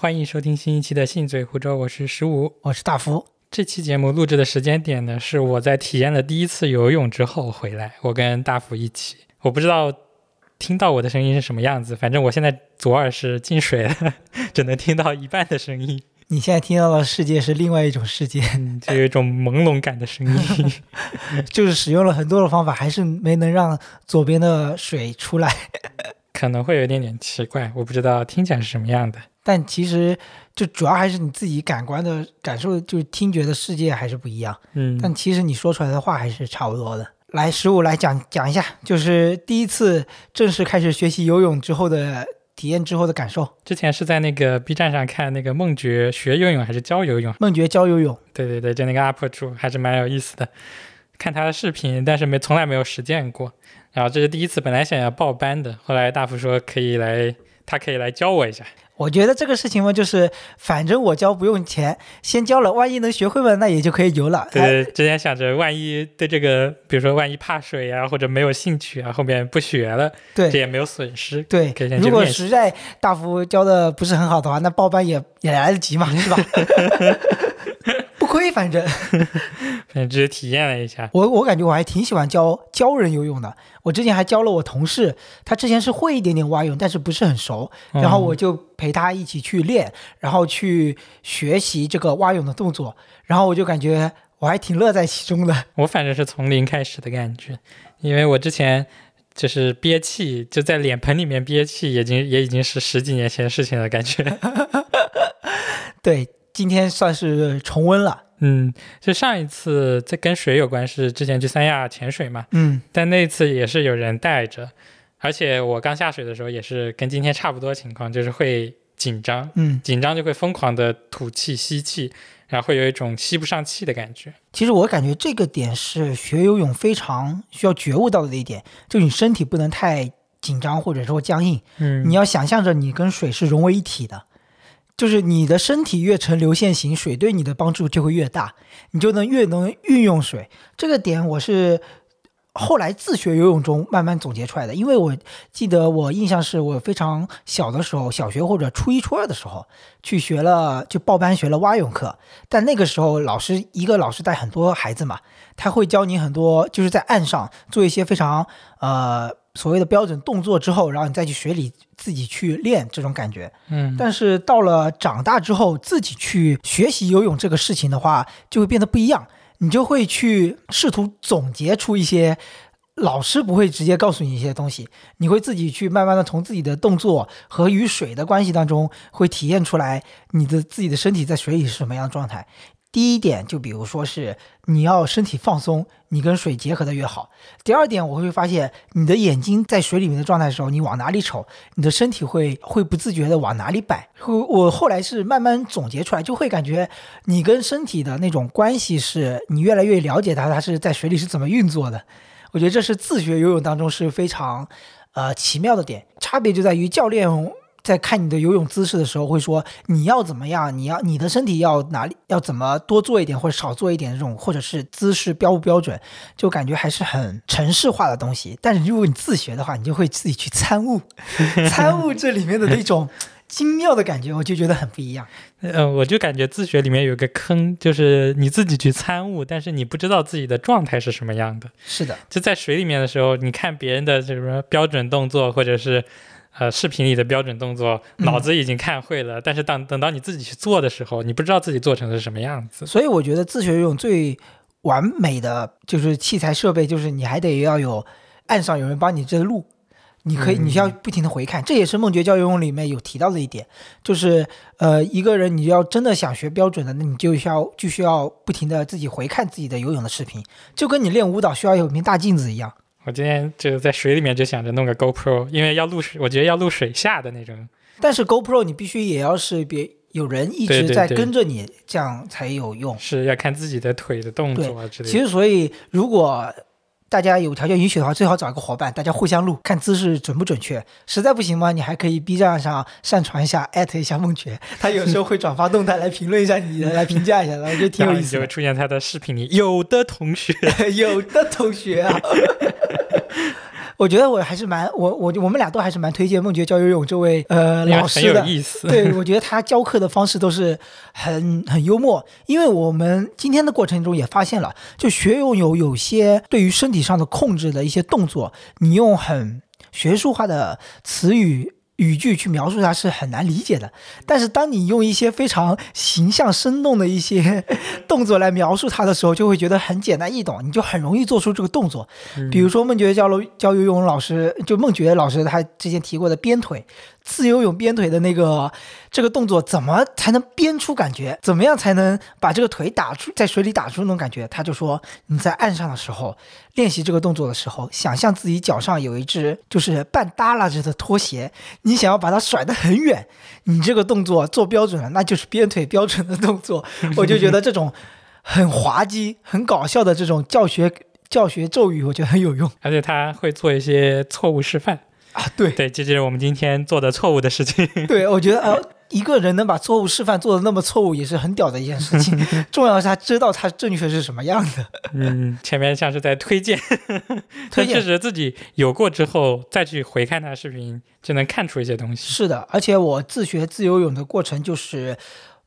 欢迎收听新一期的《信嘴胡诌》，我是十五，我是大福。这期节目录制的时间点呢，是我在体验了第一次游泳之后回来，我跟大福一起。我不知道听到我的声音是什么样子，反正我现在左耳是进水了，只能听到一半的声音。你现在听到的世界是另外一种世界，就有一种朦胧感的声音，就是使用了很多的方法，还是没能让左边的水出来。可能会有一点点奇怪，我不知道听起来是什么样的。但其实就主要还是你自己感官的感受，就是听觉的世界还是不一样。嗯，但其实你说出来的话还是差不多的。来，十五来讲讲一下，就是第一次正式开始学习游泳之后的体验之后的感受。之前是在那个 B 站上看那个梦觉学游泳还是教游泳？梦觉教游泳。对对对，就那个 UP 主还是蛮有意思的，看他的视频，但是没从来没有实践过。然后这是第一次，本来想要报班的，后来大福说可以来，他可以来教我一下。我觉得这个事情嘛，就是反正我教不用钱，先教了，万一能学会了，那也就可以游了。对，之前想着万一对这个，比如说万一怕水啊，或者没有兴趣啊，后面不学了，对，这也没有损失。对，如果实在大福教的不是很好的话，那报班也也来得及嘛，是吧？不亏，反正，反正只是体验了一下。我我感觉我还挺喜欢教教人游泳的。我之前还教了我同事，他之前是会一点点蛙泳，但是不是很熟。然后我就陪他一起去练，然后去学习这个蛙泳的动作。然后我就感觉我还挺乐在其中的。我反正是从零开始的感觉，因为我之前就是憋气，就在脸盆里面憋气，已经也已经是十几年前的事情了，感觉。对。今天算是重温了，嗯，就上一次在跟水有关是之前去三亚潜水嘛，嗯，但那次也是有人带着，而且我刚下水的时候也是跟今天差不多情况，就是会紧张，嗯，紧张就会疯狂的吐气吸气，然后会有一种吸不上气的感觉。其实我感觉这个点是学游泳非常需要觉悟到的一点，就你身体不能太紧张或者说僵硬，嗯，你要想象着你跟水是融为一体的。就是你的身体越呈流线型，水对你的帮助就会越大，你就能越能运用水。这个点我是后来自学游泳中慢慢总结出来的。因为我记得我印象是我非常小的时候，小学或者初一初二的时候去学了，就报班学了蛙泳课。但那个时候老师一个老师带很多孩子嘛，他会教你很多，就是在岸上做一些非常呃。所谓的标准动作之后，然后你再去水里自己去练这种感觉，嗯，但是到了长大之后，自己去学习游泳这个事情的话，就会变得不一样。你就会去试图总结出一些老师不会直接告诉你一些东西，你会自己去慢慢的从自己的动作和与水的关系当中，会体验出来你的自己的身体在水里是什么样的状态。第一点，就比如说是你要身体放松，你跟水结合的越好。第二点，我会发现你的眼睛在水里面的状态的时候，你往哪里瞅，你的身体会会不自觉的往哪里摆。我后来是慢慢总结出来，就会感觉你跟身体的那种关系是你越来越了解它，它是在水里是怎么运作的。我觉得这是自学游泳当中是非常呃奇妙的点，差别就在于教练。在看你的游泳姿势的时候，会说你要怎么样？你要你的身体要哪里要怎么多做一点或者少做一点这种，或者是姿势标不标准，就感觉还是很程式化的东西。但是如果你自学的话，你就会自己去参悟，参悟这里面的那种精妙的感觉，我就觉得很不一样。嗯，我就感觉自学里面有个坑，就是你自己去参悟，但是你不知道自己的状态是什么样的。是的，就在水里面的时候，你看别人的什么标准动作，或者是。呃，视频里的标准动作，脑子已经看会了，但是当等到你自己去做的时候，你不知道自己做成是什么样子。所以我觉得自学游泳最完美的就是器材设备，就是你还得要有岸上有人帮你这路，你可以你需要不停的回看，这也是梦觉教游泳里面有提到的一点，就是呃一个人你要真的想学标准的，那你就需要就需要不停的自己回看自己的游泳的视频，就跟你练舞蹈需要有一面大镜子一样。我今天就在水里面就想着弄个 GoPro，因为要录水，我觉得要录水下的那种。但是 GoPro 你必须也要是别有人一直在跟着你，这样才有用。是要看自己的腿的动作之类的。其实，所以如果。大家有条件允许的话，最好找一个伙伴，大家互相录，看姿势准不准确。实在不行嘛，你还可以 B 站上上传一下，艾特一下梦觉，他有时候会转发动态来评论一下你，来评价一下，我觉得挺有意思。就会出现他的视频里，有的同学，有的同学啊。我觉得我还是蛮我我我们俩都还是蛮推荐梦觉教游泳这位呃老师的。意思。对，我觉得他教课的方式都是很很幽默，因为我们今天的过程中也发现了，就学游泳有些对于身体上的控制的一些动作，你用很学术化的词语。语句去描述它是很难理解的，但是当你用一些非常形象生动的一些 动作来描述它的时候，就会觉得很简单易懂，你就很容易做出这个动作。比如说孟觉教楼教游泳老师，就孟觉老师他之前提过的鞭腿，自由泳鞭腿的那个这个动作，怎么才能鞭出感觉？怎么样才能把这个腿打出在水里打出那种感觉？他就说你在岸上的时候练习这个动作的时候，想象自己脚上有一只就是半耷拉着的拖鞋，你想要把它甩得很远，你这个动作做标准了，那就是鞭腿标准的动作。我就觉得这种很滑稽、很搞笑的这种教学教学咒语，我觉得很有用而且他会做一些错误示范。啊。对对，这就是我们今天做的错误的事情。对，我觉得呃，一个人能把错误示范做的那么错误，也是很屌的一件事情。重要的是他知道他正确是什么样的。嗯，前面像是在推荐，推荐但确实自己有过之后再去回看他的视频，就能看出一些东西。是的，而且我自学自由泳的过程就是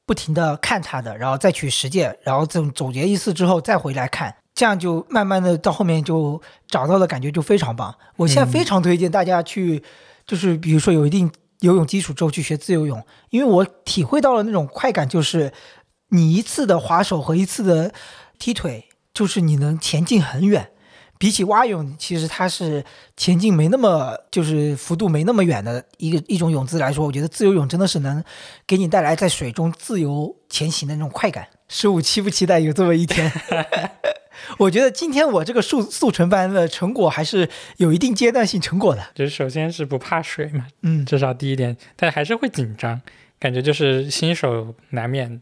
不停的看他的，然后再去实践，然后总总结一次之后再回来看，这样就慢慢的到后面就找到的感觉就非常棒。我现在非常推荐大家去，就是比如说有一定游泳基础之后去学自由泳，因为我体会到了那种快感，就是你一次的划手和一次的踢腿，就是你能前进很远。比起蛙泳，其实它是前进没那么，就是幅度没那么远的一个一种泳姿来说，我觉得自由泳真的是能给你带来在水中自由前行的那种快感。十五期不期待有这么一天？我觉得今天我这个速速成班的成果还是有一定阶段性成果的。就是首先是不怕水嘛，嗯，至少第一点，但还是会紧张，感觉就是新手难免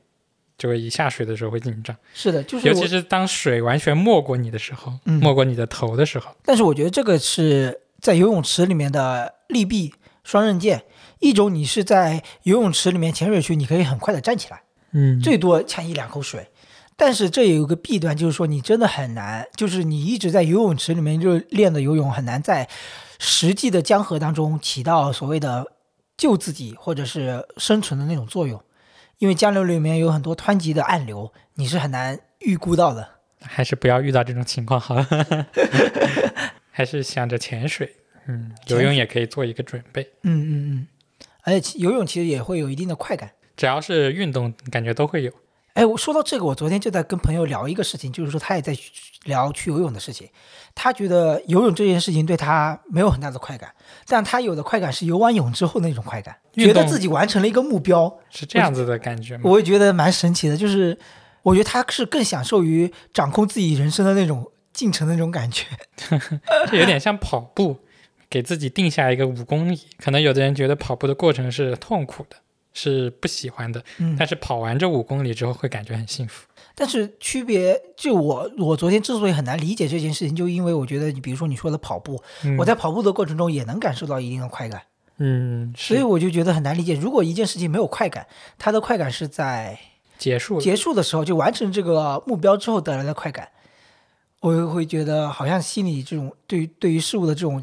就会一下水的时候会紧张，是的，就是尤其是当水完全没过你的时候，嗯没过你的头的时候，但是我觉得这个是在游泳池里面的利弊双刃剑。一种你是在游泳池里面潜水区，你可以很快的站起来。嗯，最多呛一两口水。但是这也有个弊端，就是说你真的很难，就是你一直在游泳池里面就练的游泳，很难在实际的江河当中起到所谓的救自己或者是生存的那种作用，因为江流里面有很多湍急的暗流，你是很难预估到的。还是不要遇到这种情况好了，还是想着潜水，嗯，游泳也可以做一个准备，嗯嗯嗯，而且游泳其实也会有一定的快感。只要是运动，感觉都会有。哎，我说到这个，我昨天就在跟朋友聊一个事情，就是说他也在聊去游泳的事情。他觉得游泳这件事情对他没有很大的快感，但他有的快感是游完泳之后那种快感，觉得自己完成了一个目标。是这样子的感觉吗？我也觉得蛮神奇的，就是我觉得他是更享受于掌控自己人生的那种进程的那种感觉。这有点像跑步，给自己定下一个五公里。可能有的人觉得跑步的过程是痛苦的，是不喜欢的，嗯，但是跑完这五公里之后会感觉很幸福。但是区别就我我昨天之所以很难理解这件事情，就因为我觉得你比如说你说的跑步，嗯、我在跑步的过程中也能感受到一定的快感。嗯，所以我就觉得很难理解，如果一件事情没有快感，它的快感是在结束。结束的时候就完成这个目标之后得来的快感，我会觉得好像心里这种对于对于事物的这种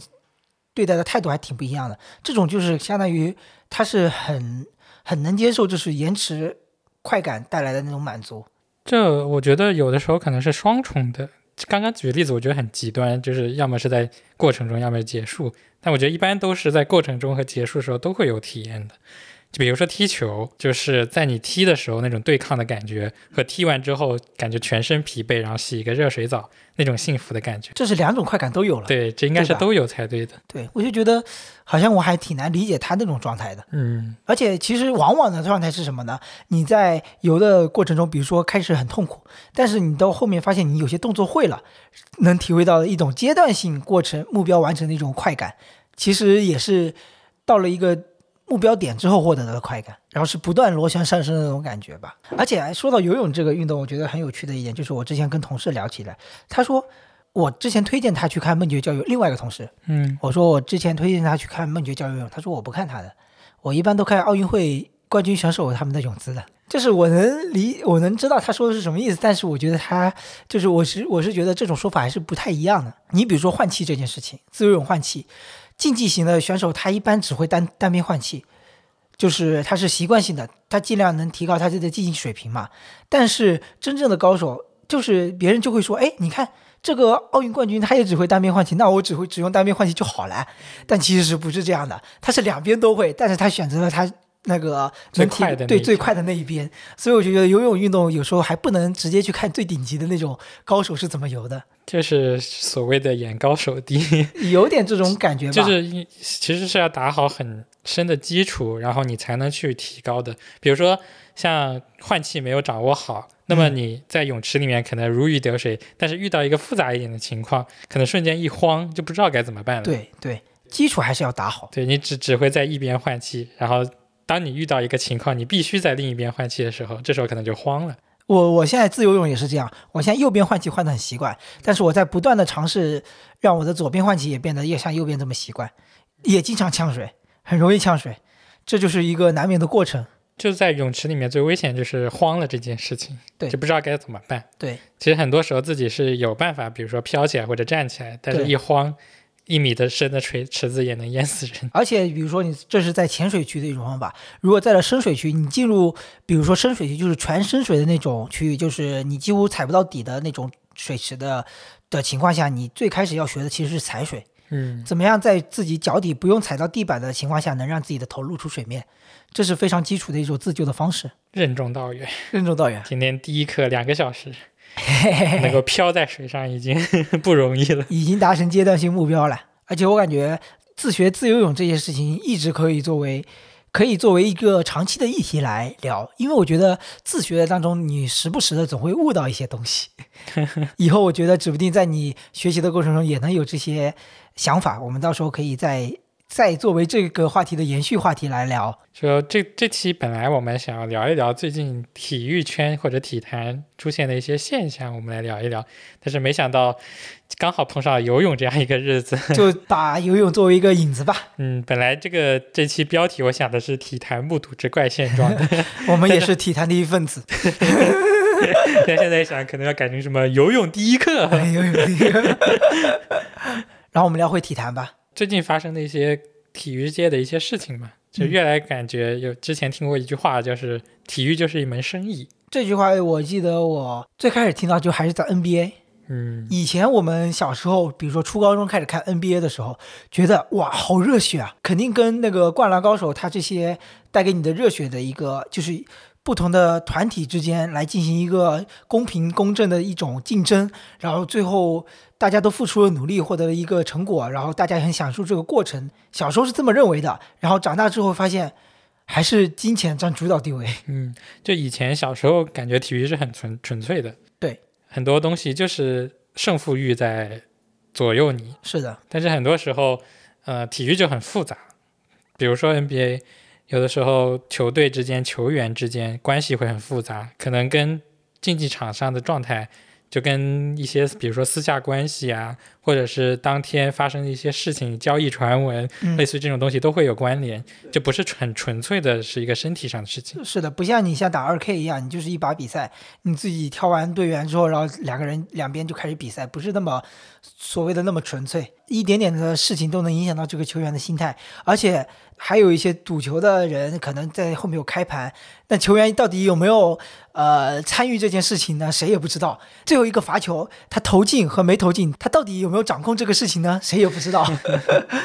对待的态度还挺不一样的。这种就是相当于它是很很能接受，就是延迟快感带来的那种满足。这我觉得有的时候可能是双重的。刚刚举例子我觉得很极端，就是要么是在过程中，要么结束。但我觉得一般都是在过程中和结束的时候都会有体验的。就比如说踢球，就是在你踢的时候那种对抗的感觉，和踢完之后感觉全身疲惫，然后洗一个热水澡那种幸福的感觉。这是两种快感都有了。对，这应该是都有才对的。对我就觉得好像我还挺难理解他那种状态的。嗯，而且其实往往的状态是什么呢？你在游的过程中，比如说开始很痛苦，但是你到后面发现你有些动作会了，能体会到一种阶段性过程目标完成的一种快感，其实也是到了一个目标点之后获得的快感，然后是不断螺旋上升的那种感觉吧。而且说到游泳这个运动，我觉得很有趣的一点就是我之前跟同事聊起来，他说我之前推荐他去看梦觉教游，另外一个同事嗯，我说我之前推荐他去看梦觉教游泳，他说我不看他的，我一般都看奥运会冠军选手他们的泳姿的。就是我能理，我能知道他说的是什么意思，但是我觉得他就是我是我是觉得这种说法还是不太一样的。你比如说换气这件事情，自由泳换气，竞技型的选手他一般只会单单边换气，就是他是习惯性的，他尽量能提高他自己的竞技水平嘛。但是真正的高手，就是别人就会说，哎，你看这个奥运冠军他也只会单边换气，那我只会只用单边换气就好了。但其实是不是这样的，他是两边都会，但是他选择了他。那个最快的对最快的那一边，所以我就觉得游泳运动有时候还不能直接去看最顶级的那种高手是怎么游的，就是所谓的眼高手低，有点这种感觉吧。就是其实是要打好很深的基础，然后你才能去提高的。比如说像换气没有掌握好，那么你在泳池里面可能如鱼得水，但是遇到一个复杂一点的情况，可能瞬间一慌就不知道该怎么办了。对对，基础还是要打好。对你只只会在一边换气，然后。当你遇到一个情况，你必须在另一边换气的时候，这时候可能就慌了。我我现在自由泳也是这样，我现在右边换气换的很习惯，但是我在不断的尝试让我的左边换气也变得也像右边这么习惯，也经常呛水，很容易呛水，这就是一个难免的过程。就在泳池里面最危险就是慌了这件事情，对，就不知道该怎么办。对，其实很多时候自己是有办法，比如说飘起来或者站起来，但是一慌。一米的深的水池子也能淹死人，而且比如说你这是在浅水区的一种方法，如果在了深水区，你进入比如说深水区就是全深水的那种区域，就是你几乎踩不到底的那种水池的的情况下，你最开始要学的其实是踩水，嗯，怎么样在自己脚底不用踩到地板的情况下，能让自己的头露出水面，这是非常基础的一种自救的方式。任重道远，任重道远。今天第一课两个小时。能够漂在水上已经 不容易了，已经达成阶段性目标了。而且我感觉自学自由泳这件事情一直可以作为，可以作为一个长期的议题来聊。因为我觉得自学的当中，你时不时的总会悟到一些东西。以后我觉得指不定在你学习的过程中也能有这些想法。我们到时候可以在。再作为这个话题的延续话题来聊，说这这期本来我们想要聊一聊最近体育圈或者体坛出现的一些现象，我们来聊一聊，但是没想到刚好碰上游泳这样一个日子，就把游泳作为一个引子吧。嗯，本来这个这期标题我想的是体坛目睹之怪现状，我们也是体坛的一份子，但现在想可能要改成什么游泳第一课，游泳第一课，然后我们聊回体坛吧。最近发生的一些体育界的一些事情嘛，就越来感觉有之前听过一句话，就是体育就是一门生意。这句话我记得我最开始听到就还是在 NBA。嗯，以前我们小时候，比如说初高中开始看 NBA 的时候，觉得哇好热血啊，肯定跟那个灌篮高手他这些带给你的热血的一个就是。不同的团体之间来进行一个公平公正的一种竞争，然后最后大家都付出了努力，获得了一个成果，然后大家也很享受这个过程。小时候是这么认为的，然后长大之后发现还是金钱占主导地位。嗯，就以前小时候感觉体育是很纯纯粹的，对，很多东西就是胜负欲在左右你。是的，但是很多时候，呃，体育就很复杂，比如说 NBA。有的时候，球队之间、球员之间关系会很复杂，可能跟竞技场上的状态，就跟一些比如说私下关系啊，或者是当天发生的一些事情、交易传闻，类似这种东西都会有关联，就不是很纯粹的是一个身体上的事情。是的，不像你像打二 K 一样，你就是一把比赛，你自己挑完队员之后，然后两个人两边就开始比赛，不是那么所谓的那么纯粹，一点点的事情都能影响到这个球员的心态，而且。还有一些赌球的人可能在后面有开盘，但球员到底有没有呃参与这件事情呢？谁也不知道。最后一个罚球，他投进和没投进，他到底有没有掌控这个事情呢？谁也不知道，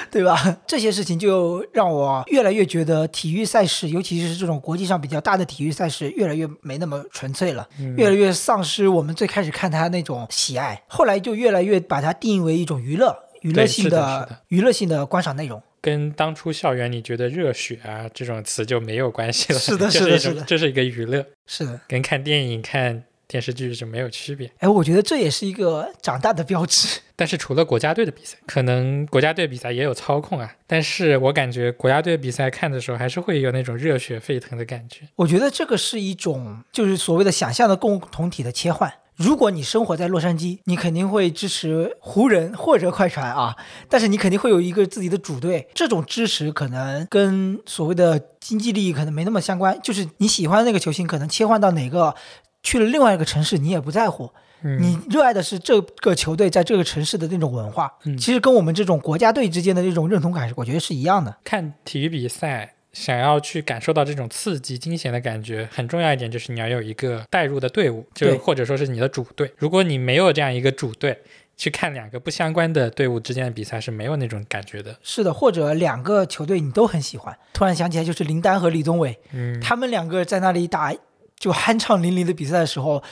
对吧？这些事情就让我越来越觉得体育赛事，尤其是这种国际上比较大的体育赛事，越来越没那么纯粹了，越来越丧失我们最开始看他那种喜爱，后来就越来越把它定义为一种娱乐、娱乐性的娱乐性的观赏内容。跟当初校园里觉得热血啊这种词就没有关系了，是的，是的，是的，这是一个娱乐，是的，跟看电影、看电视剧就没有区别。哎，我觉得这也是一个长大的标志。但是除了国家队的比赛，可能国家队比赛也有操控啊。但是我感觉国家队比赛看的时候，还是会有那种热血沸腾的感觉。我觉得这个是一种，就是所谓的想象的共同体的切换。如果你生活在洛杉矶，你肯定会支持湖人或者快船啊，但是你肯定会有一个自己的主队。这种支持可能跟所谓的经济利益可能没那么相关，就是你喜欢的那个球星，可能切换到哪个去了另外一个城市，你也不在乎。嗯你热爱的是这个球队在这个城市的那种文化，嗯其实跟我们这种国家队之间的这种认同感，我觉得是一样的。看体育比赛，想要去感受到这种刺激、惊险的感觉，很重要一点就是你要有一个带入的队伍，就或者说是你的主队。如果你没有这样一个主队，去看两个不相关的队伍之间的比赛是没有那种感觉的。是的，或者两个球队你都很喜欢。突然想起来，就是林丹和李宗伟，嗯，他们两个在那里打就酣畅淋漓的比赛的时候，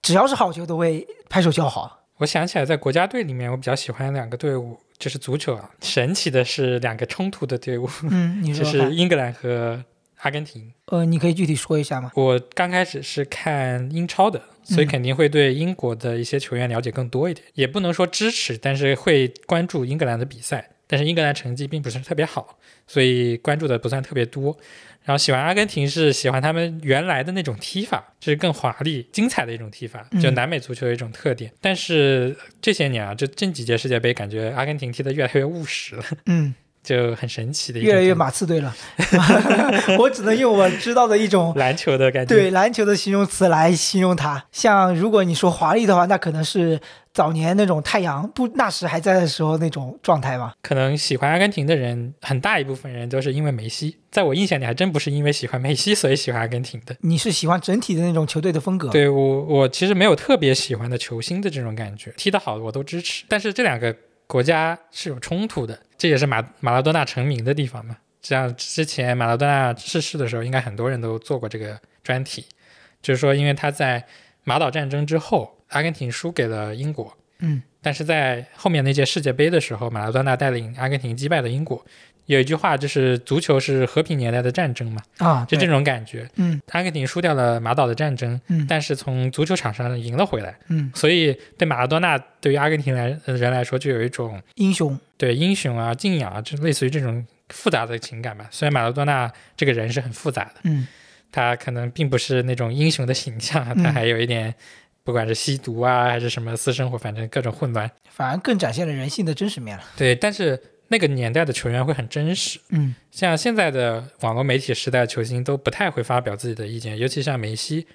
只要是好球都会拍手叫好。我想起来，在国家队里面，我比较喜欢两个队伍，就是足球啊。神奇的是，两个冲突的队伍，嗯，你 就是英格兰和阿根廷。呃，你可以具体说一下吗？我刚开始是看英超的，所以嗯肯定会对英国的一些球员了解更多一点，也不能说支持，但是会关注英格兰的比赛。但是英格兰成绩并不是特别好，所以关注的不算特别多。然后喜欢阿根廷是喜欢他们原来的那种踢法，就是更华丽、精彩的一种踢法，嗯。就南美足球的一种特点。但是这些年啊，这这几届世界杯，感觉阿根廷踢得越来越务实了，嗯，就很神奇的一种越来越马刺队了。我只能用我知道的一种 篮球的感觉。对篮球的形容词来形容它。像如果你说华丽的话，那可能是早年那种太阳不那时还在的时候那种状态吧。可能喜欢阿根廷的人，很大一部分人都是因为梅西。在我印象里，还真不是因为喜欢梅西所以喜欢阿根廷的。你是喜欢整体的那种球队的风格？，对我，我其实没有特别喜欢的球星的这种感觉，踢得好我都支持。但是这两个国家是有冲突的，这也是马马拉多纳成名的地方嘛。像之前马拉多纳逝世的时候，应该很多人都做过这个专题，就是说，因为他在马岛战争之后，阿根廷输给了英国，嗯，但是在后面那届世界杯的时候，马拉多纳带领阿根廷击败了英国。有一句话就是“足球是和平年代的战争”嘛，啊，就这种感觉。嗯阿根廷输掉了马岛的战争，嗯但是从足球场上赢了回来，嗯，所以对马拉多纳对于阿根廷来呃人来说，就有一种英雄，对英雄啊、敬仰啊，就类似于这种复杂的情感吧。虽然马拉多纳这个人是很复杂的，嗯他可能并不是那种英雄的形象他还有一点。不管是吸毒啊，还是什么私生活，反正各种混乱。反而更展现了人性的真实面了。对，但是那个年代的球员会很真实，嗯。像现在的网络媒体时代球星都不太会发表自己的意见，尤其像梅西，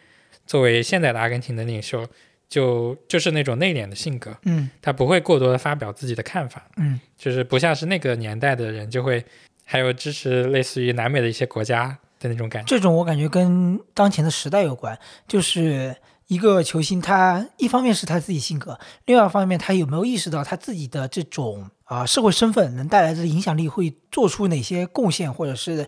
作为现在的阿根廷的领袖，就就是那种内敛的性格，嗯。他不会过多的发表自己的看法，嗯。就是不像是那个年代的人就会，还有支持类似于南美的一些国家的那种感觉。这种我感觉跟当前的时代有关，就是一个球星，他一方面是他自己性格，另外一方面他有没有意识到他自己的这种啊、社会身份能带来的影响力，会做出哪些贡献，或者是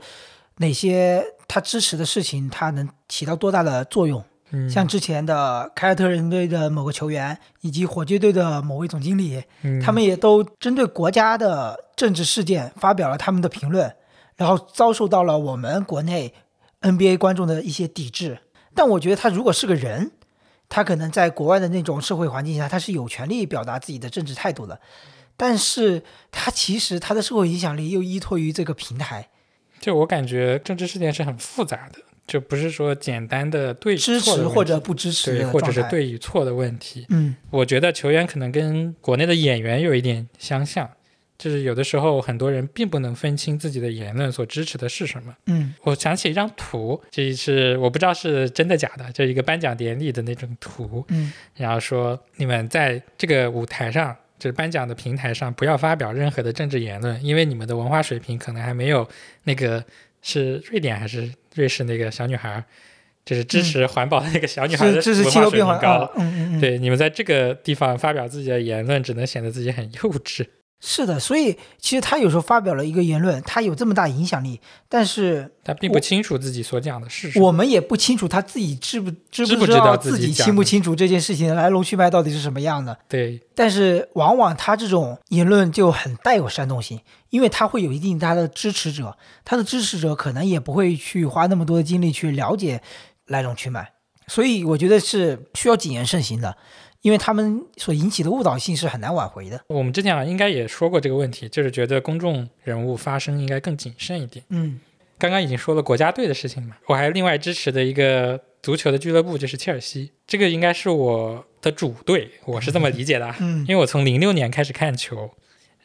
哪些他支持的事情，他能起到多大的作用。嗯，像之前的凯尔特人队的某个球员，以及火箭队的某位总经理，嗯他们也都针对国家的政治事件发表了他们的评论，然后遭受到了我们国内 NBA 观众的一些抵制。但我觉得他如果是个人，他可能在国外的那种社会环境下，他是有权利表达自己的政治态度的。但是他其实他的社会影响力又依托于这个平台，就我感觉政治事件是很复杂的，就不是说简单的对支持或者不支持对，或者是。对与错的问题。嗯我觉得球员可能跟国内的演员有一点相像，就是有的时候很多人并不能分清自己的言论所支持的是什么。嗯我想起一张图，这是我不知道是真的假的，就一个颁奖典礼的那种图，嗯然后说你们在这个舞台上，就是颁奖的平台上，不要发表任何的政治言论，因为你们的文化水平可能还没有那个是瑞典还是瑞士那个小女孩，就是支持环保的那个小女孩的文化水平高。啊嗯嗯嗯，对，你们在这个地方发表自己的言论，只能显得自己很幼稚。是的，所以其实他有时候发表了一个言论，他有这么大影响力，但是他并不清楚自己所讲的是什么。我们也不清楚他自己知不知知不知道自自己清不清楚这件事情的来龙去脉到底是什么样的。对，但是往往他这种言论就很带有煽动性，因为他会有一定他的支持者，他的支持者可能也不会去花那么多的精力去了解来龙去脉，所以我觉得是需要谨言慎行的，因为他们所引起的误导性是很难挽回的。我们之前好像应该也说过这个问题，就是觉得公众人物发声应该更谨慎一点。嗯刚刚已经说了国家队的事情嘛，我还另外支持的一个足球的俱乐部就是切尔西，这个应该是我的主队，我是这么理解的啊。嗯因为我从零六年开始看球，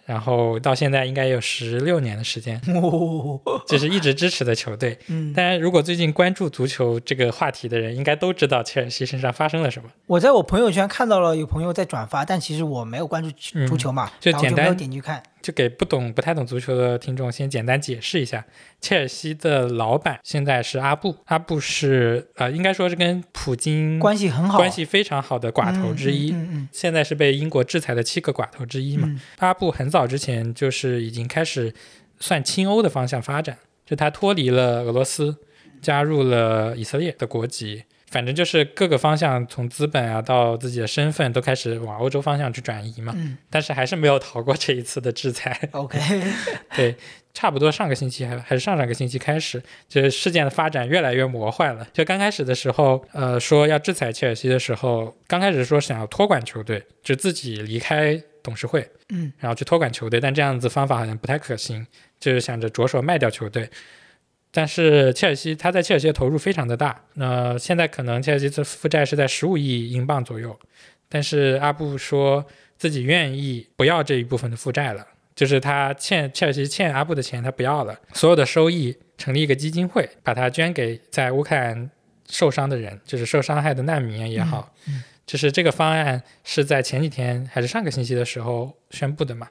然后到现在应该有十六年的时间，哦，就是一直支持的球队。嗯，当然，如果最近关注足球这个话题的人，应该都知道切尔西身上发生了什么。我在我朋友圈看到了有朋友在转发，但其实我没有关注足球嘛，嗯就简单点进去看。就给不懂、不太懂足球的听众先简单解释一下，切尔西的老板现在是阿布，阿布是呃，应该说是跟普京关系很好，关系非常好的寡头之一。嗯嗯现在是被英国制裁的七个寡头之一嘛。嗯阿布很早之前就是已经开始算亲欧的方向发展，就他脱离了俄罗斯，加入了以色列的国籍，反正就是各个方向从资本啊到自己的身份都开始往欧洲方向去转移嘛。嗯但是还是没有逃过这一次的制裁。，OK，对，差不多上个星期还还是上上个星期开始，就是事件的发展越来越魔幻了。就刚开始的时候，呃，说要制裁切尔西的时候，刚开始说想要托管球队，就自己离开董事会，嗯，然后去托管球队，但这样子方法好像不太可行，就是想着着手卖掉球队。但是切尔西他在切尔西的投入非常的大，那、现在可能切尔西的负债是在十五亿英镑左右，但是阿布说自己愿意不要这一部分的负债了，就是他欠切尔西欠阿布的钱他不要了，所有的收益成立一个基金会，把它捐给在乌克兰受伤的人，就是受伤害的难民也好，嗯就是这个方案是在前几天还是上个星期的时候宣布的嘛。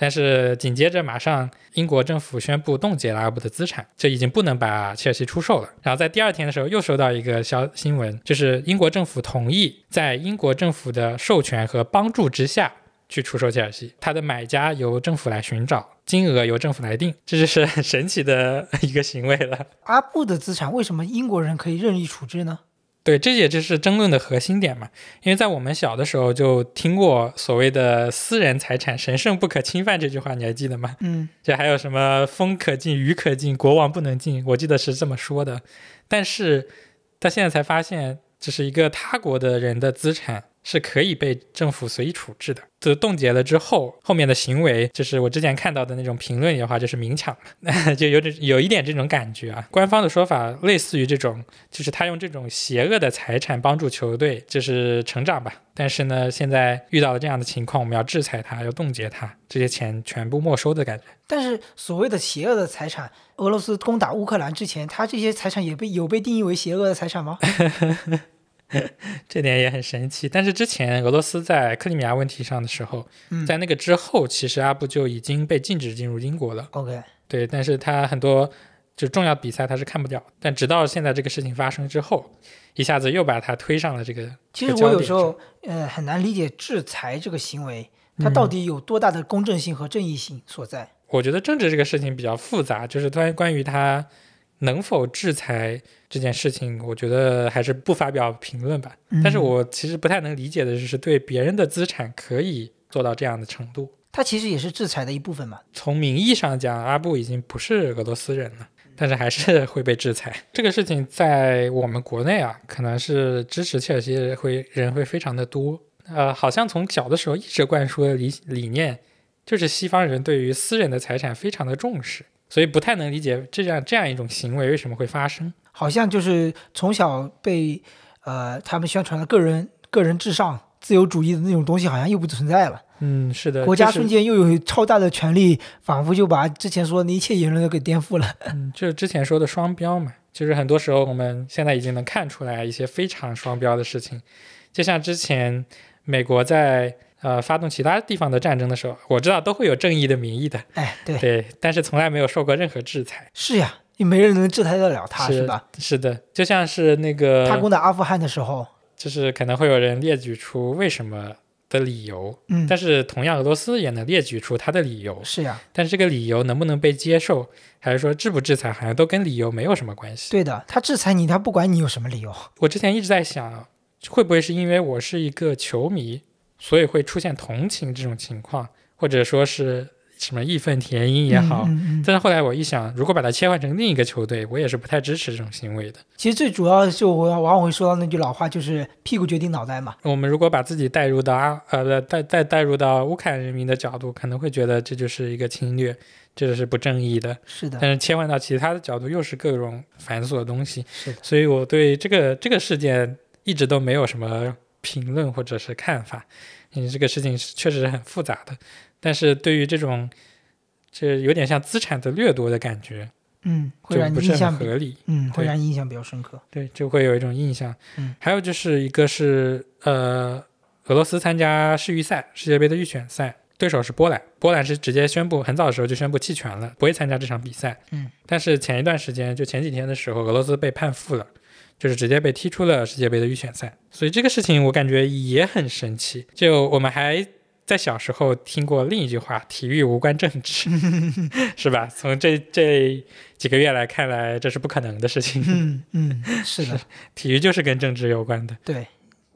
但是紧接着，马上英国政府宣布冻结了阿布的资产，就已经不能把切尔西出售了。然后在第二天的时候，又收到一个消新闻，就是英国政府同意在英国政府的授权和帮助之下去出售切尔西，它的买家由政府来寻找，金额由政府来定，这就是很 神奇的一个行为了。阿布的资产为什么英国人可以任意处置呢？对，这也就是争论的核心点嘛。因为在我们小的时候就听过所谓的“私人财产神圣不可侵犯”这句话，你还记得吗？嗯这还有什么“风可进，雨可进，国王不能进”，我记得是这么说的。但是到现在才发现，这是一个他国的人的资产是可以被政府随意处置的。就冻结了之后，后面的行为就是我之前看到的那种评论的话，就是明抢了，就有点有一点这种感觉啊。官方的说法类似于这种，就是他用这种邪恶的财产帮助球队，就是成长吧。但是呢，现在遇到了这样的情况，我们要制裁他，要冻结他，这些钱全部没收的感觉。但是所谓的邪恶的财产，俄罗斯攻打乌克兰之前，他这些财产也被有被定义为邪恶的财产吗？这点也很神奇。但是之前俄罗斯在克里米亚问题上的时候，嗯在那个之后，其实阿布就已经被禁止进入英国了。OK，对，但是他很多就重要比赛他是看不掉，但直到现在这个事情发生之后，一下子又把他推上了这个。其实我有时候呃很难理解制裁这个行为，它到底有多大的公正性和正义性所在？我觉得政治这个事情比较复杂，就是关关于他能否制裁这件事情，我觉得还是不发表评论吧。但是嗯我其实不太能理解的就是对别人的资产可以做到这样的程度。它其实也是制裁的一部分嘛。从名义上讲，阿布已经不是俄罗斯人了，但是还是会被制裁。这个事情在我们国内啊，可能是支持切尔西会人会非常的多。呃，好像从小的时候一直灌输的理理念，就是西方人对于私人的财产非常的重视，所以不太能理解这样这样一种行为为什么会发生。好像就是从小被呃他们宣传的个人个人至上、自由主义的那种东西，好像又不存在了。嗯，是的，国家就是瞬间又有超大的权力，仿佛就把之前说的一切言论都给颠覆了。嗯，就是之前说的双标嘛，就是很多时候我们现在已经能看出来一些非常双标的事情，就像之前美国在呃发动其他地方的战争的时候，我知道都会有正义的名义的，哎，对，对，但是从来没有受过任何制裁，是呀，也没人能制裁得了他，是是吧？是的，就像是那个他攻打阿富汗的时候，就是可能会有人列举出为什么的理由，嗯，但是同样俄罗斯也能列举出他的理由，是呀，但是这个理由能不能被接受，还是说制不制裁，好像都跟理由没有什么关系。对的，他制裁你，他不管你有什么理由。我之前一直在想，会不会是因为我是一个球迷，所以会出现同情这种情况，或者说是什么义愤填膺也好。嗯嗯嗯但是后来我一想，如果把它切换成另一个球队，我也是不太支持这种行为的。其实最主要就我往往会说到那句老话，就是屁股决定脑袋嘛。我们如果把自己带入到阿呃不带带带入到乌克兰人民的角度，可能会觉得这就是一个侵略，这个是不正义的。是的，但是切换到其他的角度，又是各种繁琐的东西。是的，所以我对这个这个事件一直都没有什么评论或者是看法，你这个事情是确实是很复杂的。但是对于这种这有点像资产的掠夺的感觉，嗯，会不是很让你印象，合理。嗯，会让你印象比较深刻。对，就会有一种印象。嗯，还有就是一个是呃，俄罗斯参加世预赛，世界杯的预选赛，对手是波兰，波兰是直接宣布很早的时候就宣布弃权了，不会参加这场比赛。嗯，但是前一段时间，就前几天的时候，俄罗斯被判负了。就是直接被踢出了世界杯的预选赛，所以这个事情我感觉也很神奇。就我们还在小时候听过另一句话：“体育无关政治 ”，是吧？从这这几个月来看来，这是不可能的事情。嗯嗯，是的，体育就是跟政治有关的。对，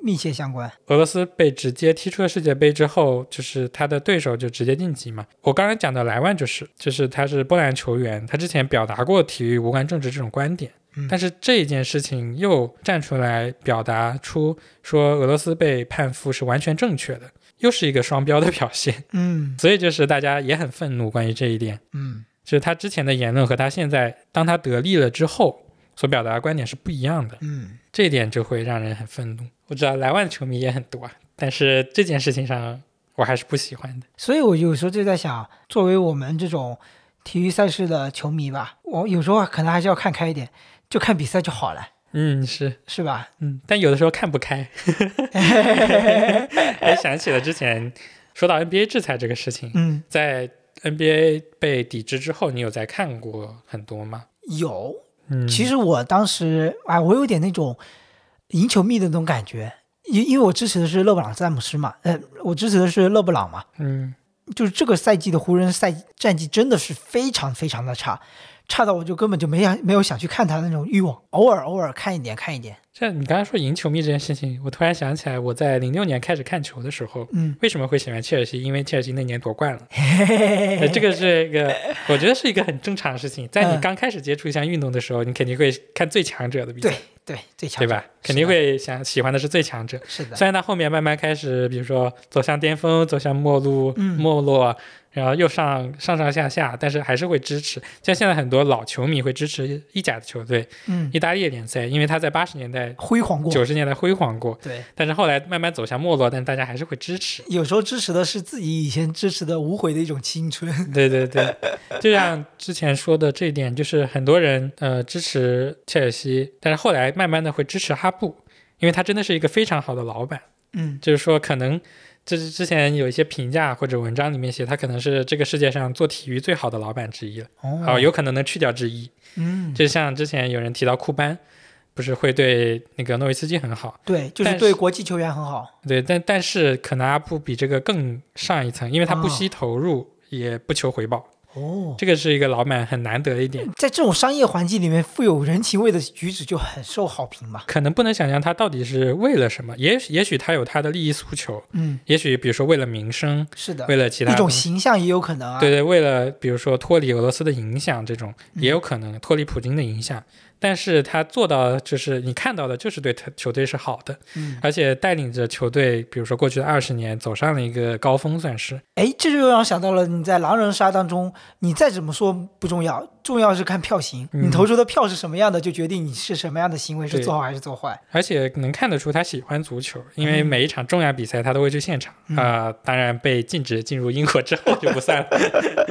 密切相关。俄罗斯被直接踢出了世界杯之后，就是他的对手就直接晋级嘛。我刚才讲的莱万就是，就是他是波兰球员，他之前表达过体育无关政治这种观点，嗯但是这一件事情又站出来表达出说俄罗斯被判负是完全正确的，又是一个双标的表现，嗯 所以就是大家也很愤怒关于这一点。嗯就是他之前的言论和他现在当他得利了之后所表达的观点是不一样的。嗯，这一点就会让人很愤怒。我知道莱万的球迷也很多，啊，但是这件事情上我还是不喜欢的。所以我有时候就在想，作为我们这种体育赛事的球迷吧，我有时候可能还是要看开一点，就看比赛就好了，嗯，是，是吧？嗯，但有的时候看不开。还想起了之前说到 NBA 制裁这个事情，嗯，在 NBA 被抵制之后，你有在看过很多吗？有。嗯，其实我当时，哎，我有点那种赢球迷的那种感觉，因因为我支持的是勒布朗詹姆斯嘛，呃，我支持的是勒布朗嘛，嗯，就是这个赛季的湖人赛战绩真的是非常非常的差，差到我就根本就没想没有想去看他的那种欲望，偶尔偶尔看一点看一点，这你刚才说赢球迷这件事情，我突然想起来，我在零六年开始看球的时候，嗯，为什么会喜欢切尔西？因为切尔西那年夺冠了。呃这个是一个，我觉得是一个很正常的事情。在你嗯刚开始接触一项运动的时候，你肯定会看最强者的比赛对，对，最强者对吧？肯定会想喜欢的是最强者。是的，虽然他后面慢慢开始，比如说走向巅峰，走向没落，嗯没落，然后又上上上下下，但是还是会支持。像现在很多老球迷会支持意甲的球队，嗯，意大利联赛，因为他在八十年代、辉煌过，九十年代辉煌过，对，但是后来慢慢走向没落，但大家还是会支持。有时候支持的是自己以前支持的无悔的一种青春，对对对，就像之前说的这一点，就是很多人呃支持切尔西，但是后来慢慢的会支持哈布，因为他真的是一个非常好的老板。嗯。就是说，可能这是之前有一些评价或者文章里面写，他可能是这个世界上做体育最好的老板之一了。哦哦，有可能能去掉之一。嗯，就像之前有人提到库班，不是会对那个诺维斯基很好，对，就是对国际球员很好，对，但但是可能阿布比这个更上一层，因为他不哦惜投入，也不求回报。哦，这个是一个老板很难得的一点。在这种商业环境里面，富有人情味的举止就很受好评吧。可能不能想象他到底是为了什么，也许也许他有他的利益诉求，嗯，也许比如说为了民生，是的，为了其他一种形象也有可能啊。对对，为了比如说脱离俄罗斯的影响，这种嗯也有可能脱离普京的影响。但是他做到就是你看到的，就是对他球队是好的，嗯，而且带领着球队，比如说过去的二十年走上了一个高峰，算是。哎，这就让我想到了你在狼人杀当中，你再怎么说不重要，重要是看票型，嗯你投出的票是什么样的，就决定你是什么样的行为是做好还是做坏。而且能看得出他喜欢足球，因为嗯每一场重要比赛他都会去现场。啊、嗯当然被禁止进入英国之后就不算了，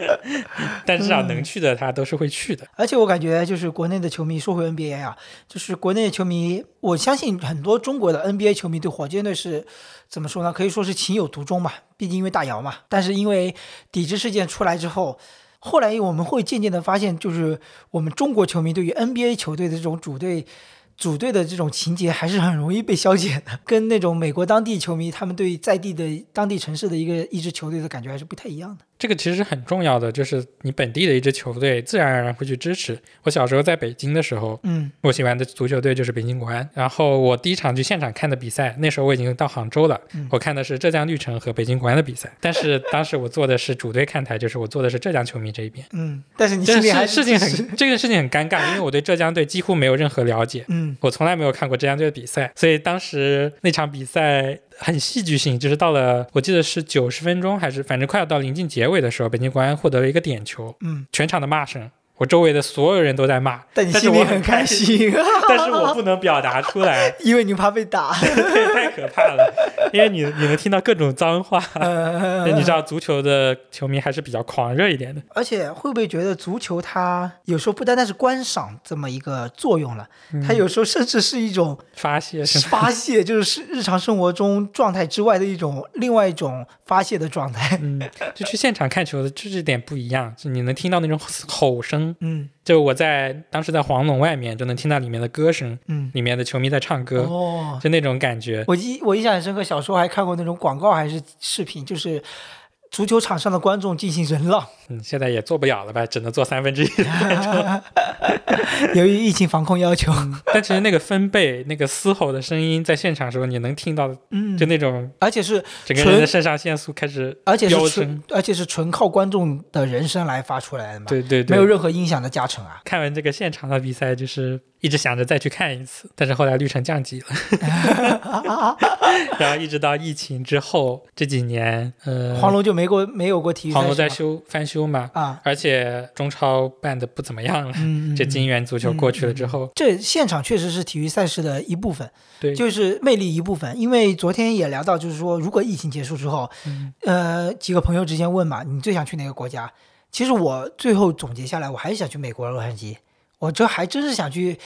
但至少能去的他都是会去的。而且我感觉就是国内的球迷，说回 NBA 啊，就是国内的球迷，我相信很多中国的 NBA 球迷对火箭队是怎么说呢？可以说是情有独钟吧，毕竟因为大姚嘛。但是因为抵制事件出来之后，后来我们会渐渐的发现，就是我们中国球迷对于 NBA 球队的这种主队。组队的这种情节还是很容易被消解的，跟那种美国当地球迷他们对在地的当地城市的一个一支球队的感觉还是不太一样的。这个其实很重要的，就是你本地的一支球队，自然而然会去支持。我小时候在北京的时候，嗯我喜欢的足球队就是北京国安。然后我第一场去现场看的比赛，那时候我已经到杭州了，嗯我看的是浙江绿城和北京国安的比赛。但是当时我坐的是主队看台，就是我坐的是浙江球迷这一边。嗯，但是你这心里还个事事情很这个事情很尴尬，因为我对浙江队几乎没有任何了解。嗯我从来没有看过浙江队的比赛，所以当时那场比赛，很戏剧性，就是到了我记得是九十分钟还是反正快要到临近结尾的时候，北京国安获得了一个点球，嗯，全场的骂声。我周围的所有人都在骂，但你心里很 开开，心，但是我不能表达出来，因为你怕被打。对，太可怕了，因为你你能听到各种脏话。呃你知道足球的球迷还是比较狂热一点的，而且会不会觉得足球它有时候不单单是观赏这么一个作用了，它有时候甚至是一种发泄是？发泄，就是日常生活中状态之外的一种另外一种发泄的状态。嗯，就去现场看球的就这点不一样，就你能听到那种吼声，嗯。就我在当时在黄龙外面就能听到里面的歌声，嗯，里面的球迷在唱歌，哦，就那种感觉。我印我印象很深刻，小时候还看过那种广告还是视频，就是足球场上的观众进行人浪，嗯，现在也做不了了吧，只能做三分之一。由于疫情防控要求，但其实那个分贝、那个嘶吼的声音，在现场的时候你能听到，嗯就，那种而且是整个人的肾上腺素开始而且是飙纯升。而且是纯靠观众的人声来发出来的嘛，对对对没有，任何音响的加成啊。看完这个现场的比赛，就是一直想着再去看一次，但是后来绿城降级了，然后一直到疫情之后这几年，呃，黄龙就没过没有过体育黄龙在修翻修嘛，啊，而且中超办的不怎么样了。嗯，这嗯金元足球过去了之后，这现场确实是体育赛事的一部分，对，就是魅力一部分。因为昨天也聊到，就是说，如果疫情结束之后，嗯呃，几个朋友之间问嘛，你最想去哪个国家？其实我最后总结下来，我还是想去美国洛杉矶。我这还真是想去，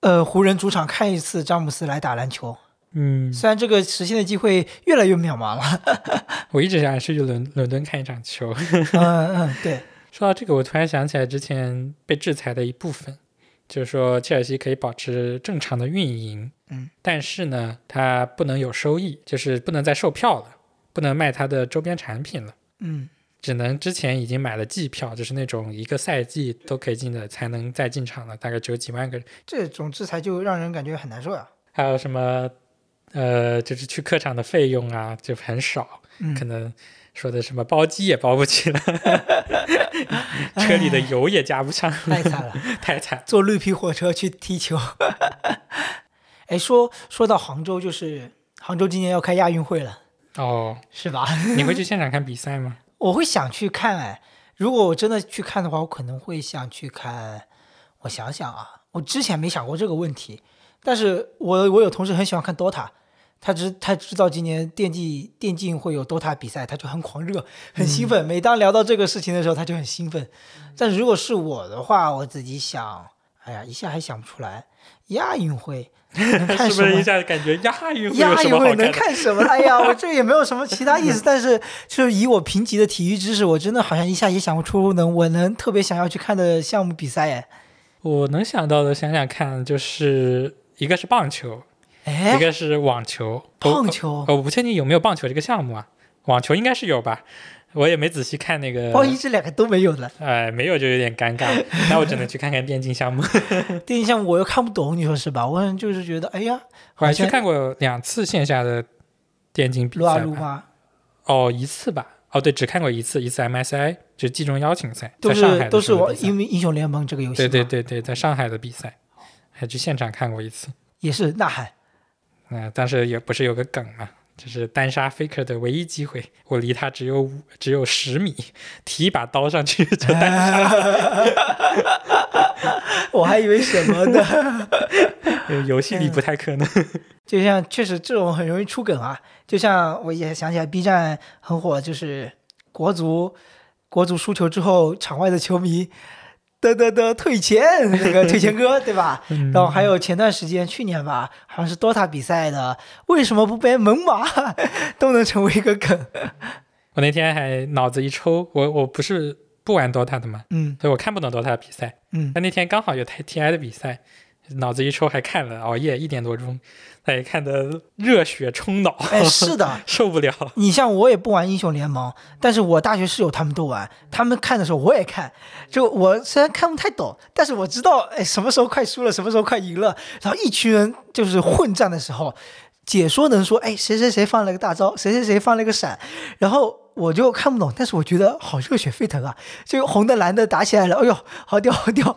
呃，湖人主场看一次詹姆斯来打篮球。嗯，虽然这个实现的机会越来越渺茫了。我一直想去伦伦敦看一场球。嗯嗯，对，说到这个，我突然想起来之前被制裁的一部分，就是说切尔西可以保持正常的运营，嗯，但是呢，它不能有收益，就是不能再售票了，不能卖它的周边产品了。嗯只能之前已经买了季票，就是那种一个赛季都可以进的，才能再进场的，大概只有几万个人。这种制裁就让人感觉很难受呀、还有什么，呃，就是去客场的费用啊，就很少，嗯，可能说的什么包机也包不起了，车里的油也加不上，太惨了。太惨。坐绿皮火车去踢球。哎，说说到杭州，就是杭州今年要开亚运会了，哦，是吧？你会去现场看比赛吗？我会想去看哎，如果我真的去看的话，我可能会想去看。我想想啊，我之前没想过这个问题，但是我我有同事很喜欢看 DOTA，他知他知道今年电竞电竞会有 DOTA 比赛，他就很狂热，很兴奋。每当聊到这个事情的时候，他就很兴奋。但如果是我的话，我自己想，哎呀，一下还想不出来亚运会 能看什么是不是一？下感觉亚运会亚运会能看什么？哎呀，我这也没有什么其他意思，但是就是以我贫瘠的体育知识，我真的好像一下也想不出能我能特别想要去看的项目比赛哎。我能想到的，想想看，就是一个是棒球，一哎，个是网球。棒球我，我不确定有没有棒球这个项目啊，网球应该是有吧。我也没仔细看那个，万一这两个都没有了，哎，没有就有点尴尬。那我只能去看看电竞项目。电竞项目我又看不懂，你说是吧？我就是觉得，哎呀，我还去看过两次线下的电竞比撸啊。撸吗？哦，一次吧。哦，对，只看过一次，一次 MSI，就是季中邀请赛，都在上海都是我因为英雄联盟这个游戏，对对，对对，在上海的比赛，还去现场看过一次。也是呐喊。嗯、当时也不是有个梗嘛，就是单杀 Faker 的唯一机会，我离他只有五只有十米，提一把刀上去就单杀。我还以为什么呢？呃游戏里不太可能。就像确实这种很容易出梗啊，就像我也想起来 B 站很火，就是国足国足输球之后，场外的球迷的的的退钱那个退钱哥，对吧？嗯然后还有前段时间去年吧，好像是 DOTA 比赛的，为什么不背猛犸都能成为一个梗？我那天还脑子一抽，我我不是不玩 DOTA 的嘛，嗯所以我看不懂 DOTA 比赛。嗯，但那天刚好有 T TI 的比赛，脑子一抽还看了，熬夜一点多钟，他也看得热血冲脑，哎，是的。受不了。你像我也不玩英雄联盟，但是我大学室友他们都玩，他们看的时候我也看。就我虽然看不太懂，但是我知道，哎，什么时候快输了，什么时候快赢了。然后一群人就是混战的时候，解说能说，哎，谁谁谁放了个大招，谁谁谁放了个闪，然后我就看不懂，但是我觉得好热血沸腾啊！这个红的蓝的打起来了，哎呦，好屌好屌！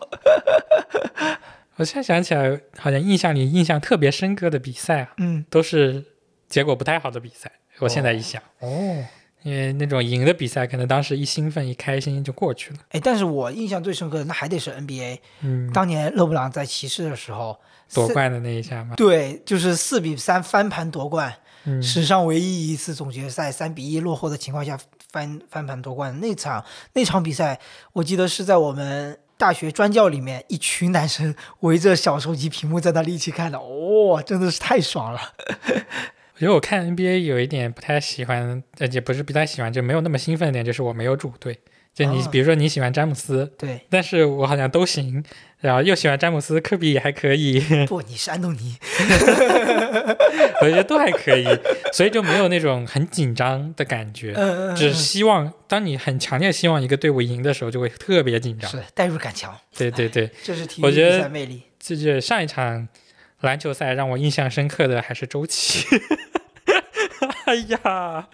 我现在想起来，好像印象里印象特别深刻的比赛啊，嗯都是结果不太好的比赛。我现在一想，哦，因为那种赢的比赛，可能当时一兴奋一开心就过去了。哎，但是我印象最深刻的那还得是 NBA，嗯，当年勒布朗在骑士的时候夺冠的那一下嘛，对，就是四比三翻盘夺冠，嗯，史上唯一一次总决赛三比一落后的情况下翻翻盘夺冠。那场那场比赛，我记得是在我们大学专教里面，一群男生围着小手机屏幕在那里一起看的，哇、真的是太爽了。我觉得我看 NBA 有一点不太喜欢，呃，也不是不太喜欢，就没有那么兴奋的点，就是我没有主队。就你啊比如说你喜欢詹姆斯，对，但是我好像都行，然后又喜欢詹姆斯，科比也还可以，不，你是安东尼 我觉得都还可以，所以就没有那种很紧张的感觉。只希望，当你很强烈希望一个队伍赢的时候，就会特别紧张。是代入感强，对对对，这是体育比我觉得赛魅力。这就是上一场篮球赛让我印象深刻的还是周琦。哎呀，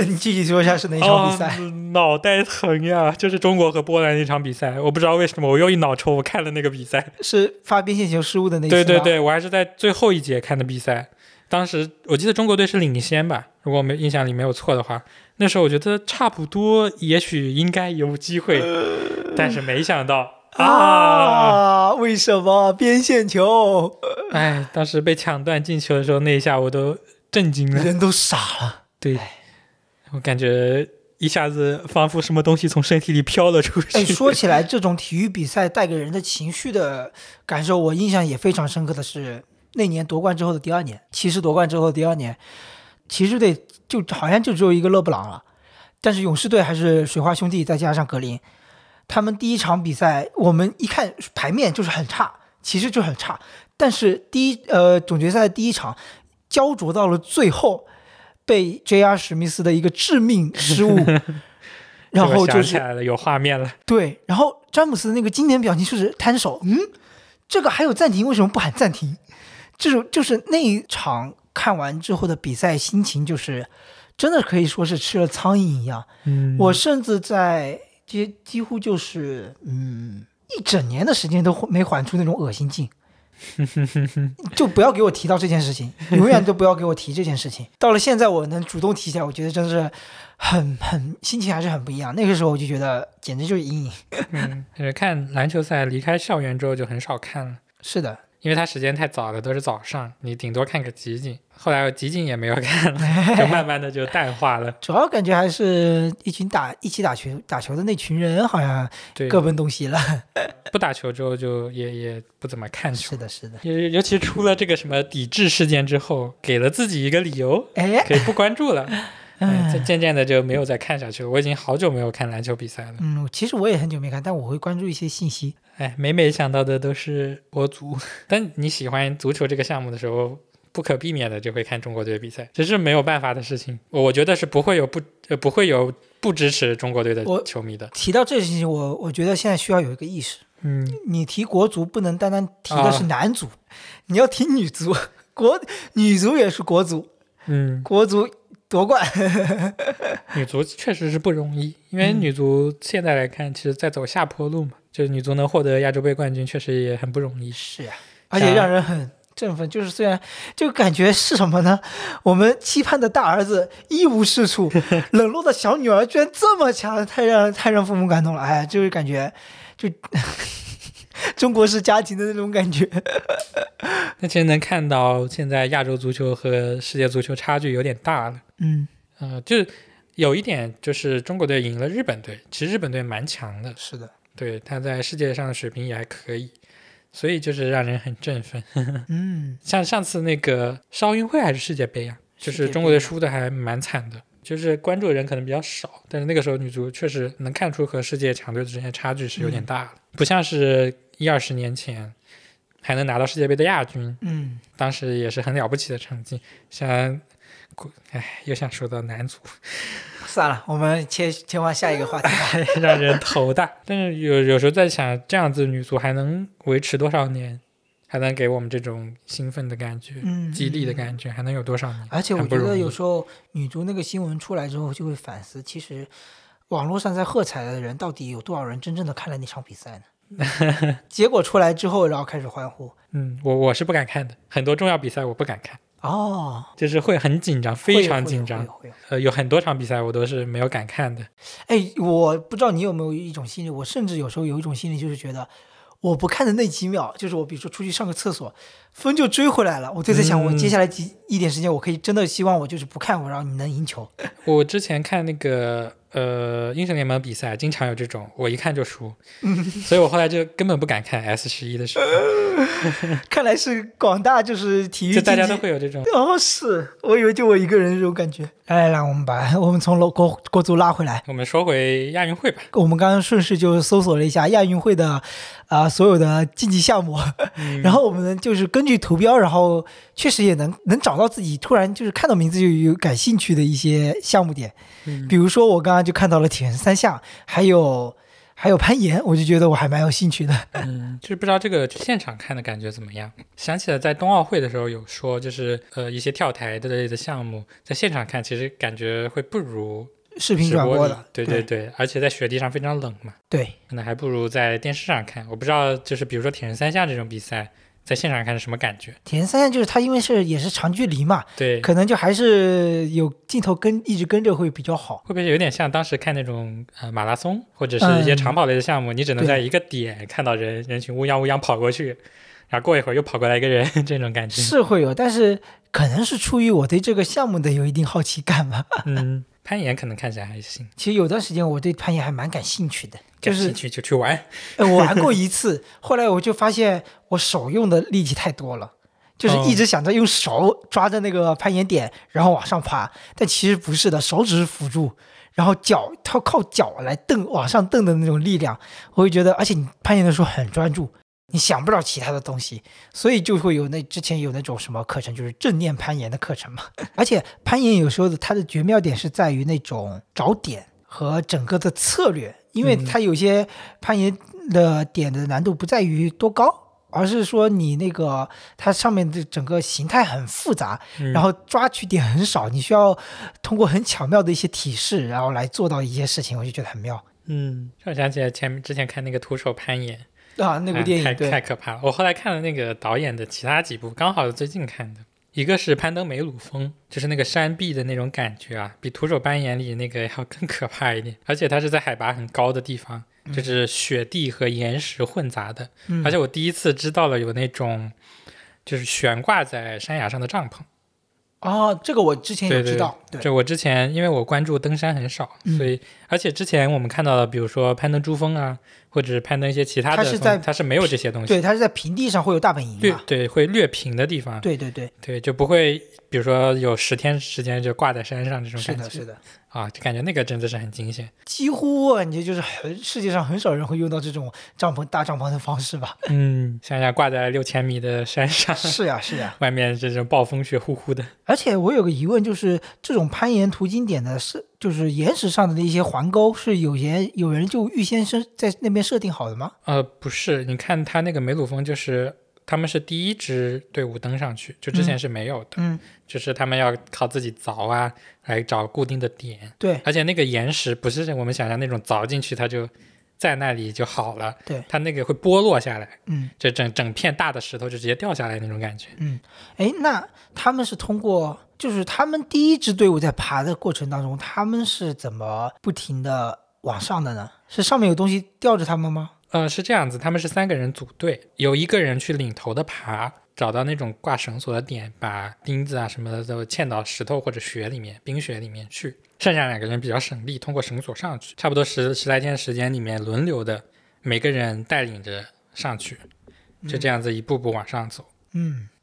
你具体说一下是哪一场比赛？哦脑袋疼呀！就是中国和波兰那场比赛，我不知道为什么我又一脑抽，我看了那个比赛。是发边线球失误的那对对对，我还是在最后一节看的比赛。当时我记得中国队是领先吧，如果我没印象里没有错的话，那时候我觉得差不多，也许应该有机会，但是没想到啊，啊！为什么边线球？哎，当时被抢断进球的时候，那一下我都震惊了。人都傻了。对，我感觉一下子仿佛什么东西从身体里飘了出去。哎，说起来，这种体育比赛带给人的情绪的感受，我印象也非常深刻的是那年夺冠之后的第二年，骑士夺冠之后的第二年，骑士队就好像就只有一个勒布朗了，但是勇士队还是水花兄弟再加上格林，他们第一场比赛我们一看牌面就是很差，其实就很差，但是第一呃总决赛第一场焦灼到了最后，被 J.R. 史密斯的一个致命失误。然后就是想起来了，有画面了。对，然后詹姆斯那个经典表情就是摊手，嗯，这个还有暂停，为什么不喊暂停？这种就是那一场看完之后的比赛心情，就是真的可以说是吃了苍蝇一样。嗯，我甚至在几几乎就是嗯一整年的时间都没缓出那种恶心劲。就不要给我提到这件事情，永远都不要给我提这件事情。到了现在，我能主动提起来，我觉得真是很很心情还是很不一样。那个时候我就觉得简直就是阴影。嗯，就是看篮球赛离开校园之后就很少看了，是的，因为它时间太早了，都是早上，你顶多看个集锦。后来我集锦也没有看了，就慢慢的就淡化了。主要感觉还是一群打一起打球打球的那群人好像对，各奔东西了。不打球之后就也也不怎么看球是。的，是的。尤尤其出了这个什么抵制事件之后，给了自己一个理由，哎，可以不关注了。哎，嗯这渐渐的就没有再看下去了。我已经好久没有看篮球比赛了。嗯，其实我也很久没看，但我会关注一些信息。哎，每每想到的都是国足。但你喜欢足球这个项目的时候，不可避免的就会看中国队比赛，这是没有办法的事情。我我觉得是不会有不呃不会有不支持中国队的我球迷的。提到这件事情，我我觉得现在需要有一个意识，嗯，你提国足不能单单提的是啊男足，你要提女足，国女足也是国足，嗯，国足夺冠。女足确实是不容易，因为嗯女足现在来看，其实在走下坡路嘛。就是女足能获得亚洲杯冠军，确实也很不容易。是啊，而且让人很振奋。就是虽然就感觉是什么呢？我们期盼的大儿子一无是处，冷落的小女儿居然这么强，太让太让父母感动了。哎，就是感觉就中国式家庭的那种感觉。那其实能看到现在亚洲足球和世界足球差距有点大了。嗯，呃，就有一点就是中国队赢了日本队，其实日本队蛮强的，是的，对，他在世界上的水平也还可以，所以就是让人很振奋。嗯，像上次那个是奥运会还是世界杯啊？就是中国队输的还蛮惨的，就是关注的人可能比较少，但是那个时候女足确实能看出和世界强队之间差距是有点大的，不像是一二十年前还能拿到世界杯的亚军，嗯，当时也是很了不起的成绩。像，哎，又想说到男足，算了，我们切切换下一个话题吧。让人头大。但是有有时候在想，这样子女足还能维持多少年？还能给我们这种兴奋的感觉、嗯，激励的。感觉，还能有多少年？而且我觉得有时候女足那个新闻出来之后，就会反思，其实网络上在喝彩的人到底有多少人真正的看了那场比赛呢？结果出来之后，然后开始欢呼嗯，我我是不敢看的，很多重要比赛我不敢看。哦，就是会很紧张，非常紧张呃，有很多场比赛我都是没有敢看的。哎，我不知道你有没有一种心理，我甚至有时候有一种心理，就是觉得我不看的那几秒，就是我比如说出去上个厕所，风就追回来了，我就在想，我嗯接下来几一点时间，我可以真的希望我就是不看，我然后你能赢球。我之前看那个呃英雄联盟比赛，经常有这种，我一看就输，所以我后来就根本不敢看 S 十一的时候，看来是广大就是体育就大家都会有这种。哦，是我以为就我一个人这种感觉。来来来，我们把我们从楼国国足拉回来。我们说回亚运会吧，我们刚刚顺势就搜索了一下亚运会的啊、所有的竞技项目，嗯然后我们就是根据图标，然后确实也能能找到自己突然就是看到名字就有感兴趣的一些项目点。嗯比如说我刚刚就看到了铁人三项，还有还有攀岩，我就觉得我还蛮有兴趣的。嗯，就是不知道这个现场看的感觉怎么样。想起了在冬奥会的时候有说，就是呃一些跳台的类的项目，在现场看其实感觉会不如视频转播的，对对对，而且在雪地上非常冷嘛，对可能还不如在电视上看。我不知道，就是比如说铁人三项这种比赛，在现场看是什么感觉？铁人三项就是它因为是也是长距离嘛，对，可能就还是有镜头跟一直跟着会比较好。会不会有点像当时看那种呃马拉松或者是一些嗯长跑类的项目，你只能在一个点看到人人群乌泱乌泱跑过去，然后过一会儿又跑过来一个人，这种感觉。是会有，但是可能是出于我对这个项目的有一定好奇感吧。嗯，攀岩可能看起来还行，其实有段时间我对攀岩还蛮感兴趣的，就是感兴趣就去玩。呃我玩过一次，后来我就发现我手用的力气太多了。就是一直想着用手抓着那个攀岩点，然后往上爬，但其实不是的，手只是辅助，然后脚它靠脚来蹬往上蹬的那种力量，我会觉得，而且你攀岩的时候很专注，你想不了其他的东西，所以就会有那之前有那种什么课程，就是正念攀岩的课程嘛。而且攀岩有时候的它的绝妙点是在于那种找点和整个的策略，因为嗯它有些攀岩的点的难度不在于多高。而是说你那个它上面的整个形态很复杂，嗯然后抓取点很少，你需要通过很巧妙的一些提示，然后来做到一些事情，我就觉得很妙嗯，让我想起来前面之前看那个徒手攀岩，啊。那部电影对太可怕了。我后来看了那个导演的其他几部，刚好是最近看的。一个是攀登梅鲁峰，就是那个山壁的那种感觉啊，比徒手攀岩里那个要更可怕一点。而且它是在海拔很高的地方，就是雪地和岩石混杂的。嗯而且我第一次知道了有那种就是悬挂在山崖上的帐篷。哦，这个我之前有对对知道，对就我之前因为我关注登山很少，嗯所以而且之前我们看到的，比如说攀登珠峰啊，或者攀登一些其他的，它是在它是没有这些东西。对，它是在平地上会有大本营嘛，略对会略平的地方，对对对，对就不会，比如说有十天时间就挂在山上这种，感觉是的，啊，就感觉那个真的是很惊险。几乎我感觉就是很世界上很少人会用到这种帐篷搭帐篷的方式吧。嗯，想想挂在六千米的山上，是呀，是呀。外面这种暴风雪呼呼的，而且我有个疑问，就是这种攀岩途经点的是，就是岩石上的那些环沟，是有人有人就预先设在那边设定好的吗？呃，不是，你看他那个梅鲁峰就是。他们是第一支队伍登上去，就之前是没有的，嗯，就是他们要靠自己凿啊，来找固定的点，对而且那个岩石不是我们想象那种凿进去它就在那里就好了，对，它那个会剥落下来，嗯就整整片大的石头就直接掉下来那种感觉。嗯，哎，那他们是通过，就是他们第一支队伍在爬的过程当中，他们是怎么不停的往上的呢？是上面有东西吊着他们吗？呃，是这样子，他们是三个人组队，有一个人去领头的爬，找到那种挂绳索的点，把钉子啊什么的都嵌到石头或者雪里面、冰雪里面去。剩下两个人比较省力，通过绳索上去，差不多十十来天时间里面轮流的，每个人带领着上去，就这样子一步步往上走。嗯，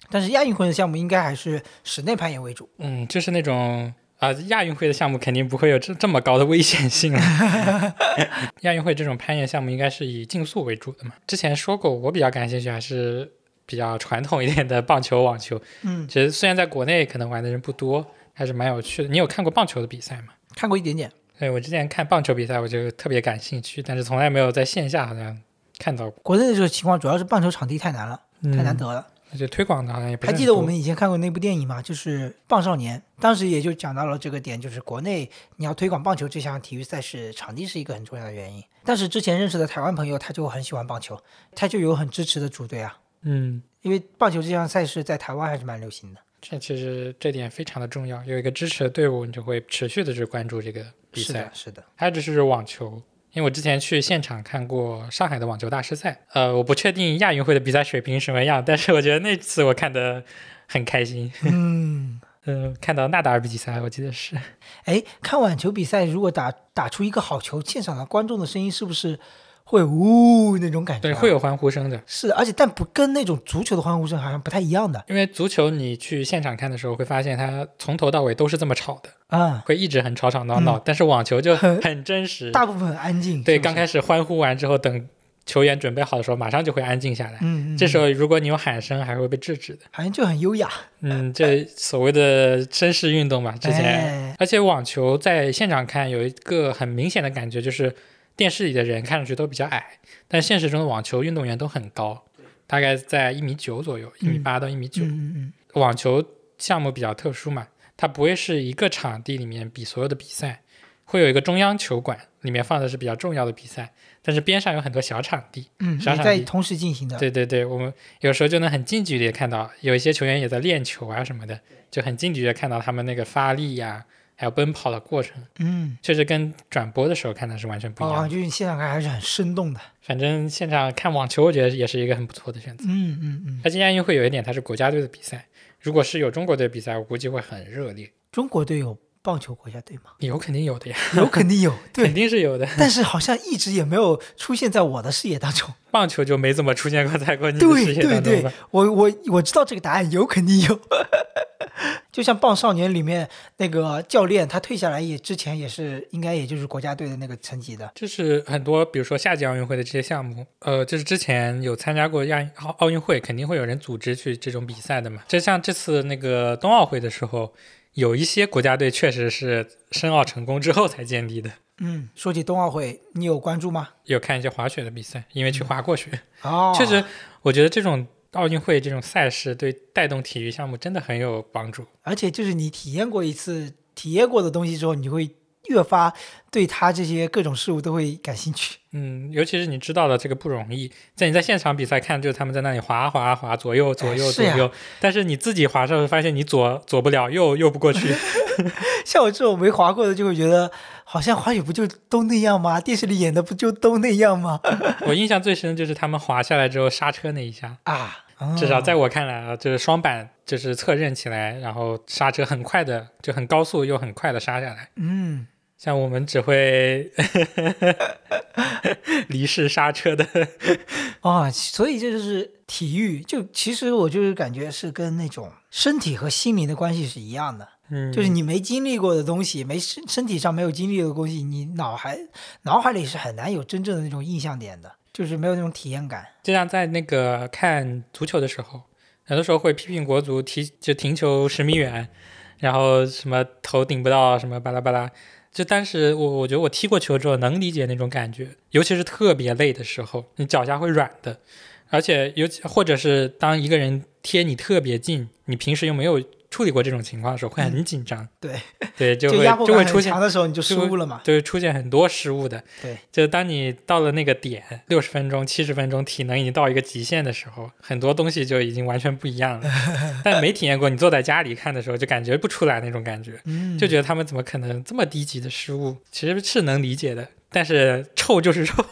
但是亚运会的项目应该还是室内攀岩为主。嗯，就是那种啊、亚运会的项目肯定不会有这这么高的危险性了。亚运会这种攀岩项目应该是以竞速为主的嘛。之前说过，我比较感兴趣还是比较传统一点的棒球、网球。嗯，其实虽然在国内可能玩的人不多，还是蛮有趣的。你有看过棒球的比赛吗？看过一点点。对我之前看棒球比赛，我就特别感兴趣，但是从来没有在线下好像看到过，国内的这个情况主要是棒球场地太难了，太难嗯。得了。而且推广的好像也不是还记得我们以前看过那部电影吗？就是《棒少年》，当时也就讲到了这个点，就是国内你要推广棒球这项体育赛事，场地是一个很重要的原因。但是之前认识的台湾朋友，他就很喜欢棒球，他就有很支持的主队啊，嗯因为棒球这项赛事在台湾还是蛮流行的。这其实这点非常的重要，有一个支持的队伍，你就会持续的去关注这个比赛是的，。是的。还有就是网球，因为我之前去现场看过上海的网球大师赛，呃，我不确定亚运会的比赛水平什么样，但是我觉得那次我看的很开心。嗯，嗯、看到纳达尔比赛，我记得是，哎，看网球比赛，如果打打出一个好球，现场的观众的声音是不是会呜那种感觉、对，啊？会有欢呼声的。是的，而且但不跟那种足球的欢呼声好像不太一样的因为足球你去现场看的时候，会发现它从头到尾都是这么吵的，啊、会一直很吵吵闹闹。但是网球就很很真实，大部分很安静。对，是是刚开始欢呼完之后，等球员准备好的时候，马上就会安静下来。嗯，嗯，这时候候如果你有喊声，还会被制止的。好像就很优雅。嗯，这所谓的绅士运动嘛，之前，哎而且网球在现场看有一个很明显的感觉，就是电视里的人看上去都比较矮，但现实中的网球运动员都很高，大概在一米九左右，一米八到一米九。网球项目比较特殊嘛，它不会是一个场地里面比所有的比赛，会有一个中央球馆，里面放的是比较重要的比赛，但是边上有很多小场地。嗯，小场地同时进行的。对对对，我们有时候就能很近距离的看到，有一些球员也在练球啊什么的，就很近距离的看到他们那个发力呀、还有奔跑的过程，嗯，确实跟转播的时候看的是完全不一样。就是现场看还是很生动的。反正现场看网球，我觉得也是一个很不错的选择。嗯嗯嗯，而且亚运会有一点，它是国家队的比赛，如果是有中国队比赛，我估计会很热烈。中国队有棒球国家队吗？有肯定有的呀，有，肯定有。肯，定是有的。但是好像一直也没有出现在我的视野当中。棒球就没怎么出现过在过你的对视野对对当中吧？，我我我知道这个答案，有肯定有。就像《棒少年》里面那个教练，他退下来也之前也是应该也就是国家队的那个层级的。就是很多，比如说夏季奥运会的这些项目，呃，就是之前有参加过亚奥奥运会，肯定会有人组织去这种比赛的嘛。就像这次那个冬奥会的时候，有一些国家队确实是申奥成功之后才建立的。嗯，说起冬奥会，你有关注吗？有看一些滑雪的比赛，因为去滑过雪，哦，确实，我觉得这种奥运会这种赛事对带动体育项目真的很有帮助。而且就是你体验过一次、体验过的东西之后，你会越发对它这些各种事物都会感兴趣。嗯，尤其是你知道的这个不容易，在你在现场比赛看，就是他们在那里滑滑滑，左右左右左右，但是你自己滑的时候发现你左左不了，右右不过去。像我这种没滑过的，就会觉得好像滑雪不就都那样吗？电视里演的不就都那样吗？我印象最深就是他们滑下来之后刹车那一下，啊，至少在我我看来啊，就是双板就是侧刃起来，然后刹车很快的，就很高速又很快的刹下来。嗯，像我们只会 离式刹车的，啊，所以这就是体育。就其实我就是感觉是跟那种身体和心灵的关系是一样的。嗯，就是你没经历过的东西，没身身体上没有经历的东西，你脑海脑海里是很难有真正的那种印象点的，就是没有那种体验感。就像在那个看足球的时候，很多时候会批评国足踢就停球十米远，然后什么头顶不到，什么巴拉巴拉。就当时我我觉得我踢过球之后能理解那种感觉，尤其是特别累的时候，你脚下会软的，而且尤其或者是当一个人贴你特别近，你平时又没有处理过这种情况的时候，会很紧张。对，对，就会就会出现的时候，你就失误了嘛。就会出现很多失误的。对，就当你到了那个点，六十分钟、七十分钟，体能已经到一个极限的时候，很多东西就已经完全不一样了。但没体验过，你坐在家里看的时候，就感觉不出来那种感觉，嗯，就觉得他们怎么可能这么低级的失误？其实是能理解的，但是臭就是臭。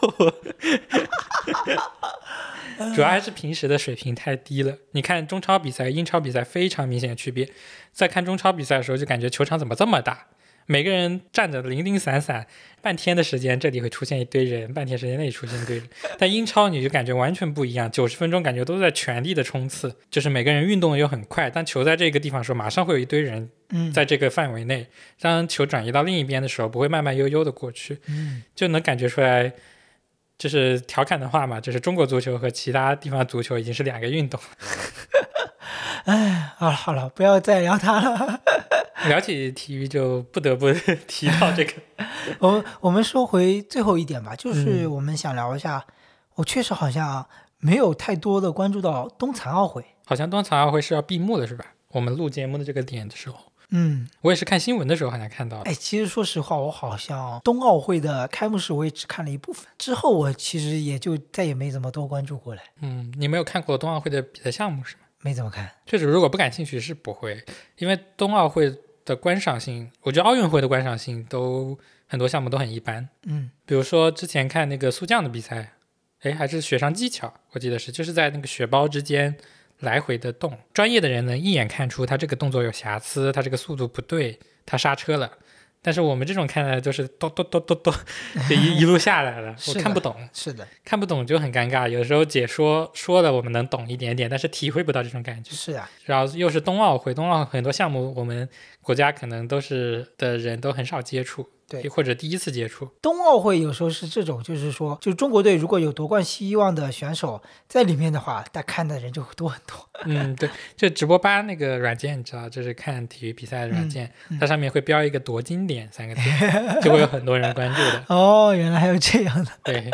主要还是平时的水平太低了。你看中超比赛、英超比赛非常明显的区别。在看中超比赛的时候，就感觉球场怎么这么大，每个人站着零零散散，半天的时间这里会出现一堆人，半天时间那里出现一堆人。但英超你就感觉完全不一样，九十分钟感觉都在全力的冲刺，就是每个人运动又很快，但球在这个地方的时候，马上会有一堆人嗯，在这个范围内。当球转移到另一边的时候，不会慢慢悠悠的过去，嗯就能感觉出来。就是调侃的话嘛，就是中国足球和其他地方足球已经是两个运动。哎，好了好了，不要再聊它了。聊起体育，就不得不 提到这个。我们我们说回最后一点吧，就是嗯我们想聊一下，我确实好像没有太多的关注到冬残奥会。好像冬残奥会是要闭幕了，是吧？我们录节目的这个点的时候，嗯，我也是看新闻的时候好像看到的。哎，其实说实话，我好像冬奥会的开幕式我也只看了一部分，之后我其实也就再也没怎么多关注过来。嗯，你没有看过冬奥会的比赛项目是吗？没怎么看。确实，如果不感兴趣是不会，因为冬奥会的观赏性，我觉得奥运会的观赏性都很多项目都很一般。嗯比如说之前看那个速降的比赛，哎，还是雪上技巧，我记得是，就是在那个雪包之间来回的动，专业的人能一眼看出他这个动作有瑕疵，他这个速度不对，他刹车了。但是我们这种看的就是咚咚咚咚咚，就一 一路下来了，我看不懂，是的，看不懂就很尴尬。有时候解说说的，我们能懂一点点，但是体会不到这种感觉。是啊，然后又是冬奥会，冬奥很多项目我们国家可能都是的人都很少接触，对或者第一次接触。冬奥会有时候是这种，就是说，就中国队如果有夺冠希望的选手在里面的话，他看的人就会多很多。嗯，对，就直播吧那个软件，你知道，就是看体育比赛的软件，它上面会标一个“夺金点”三个字，就会有很多人关注的。哦，原来还有这样的。对，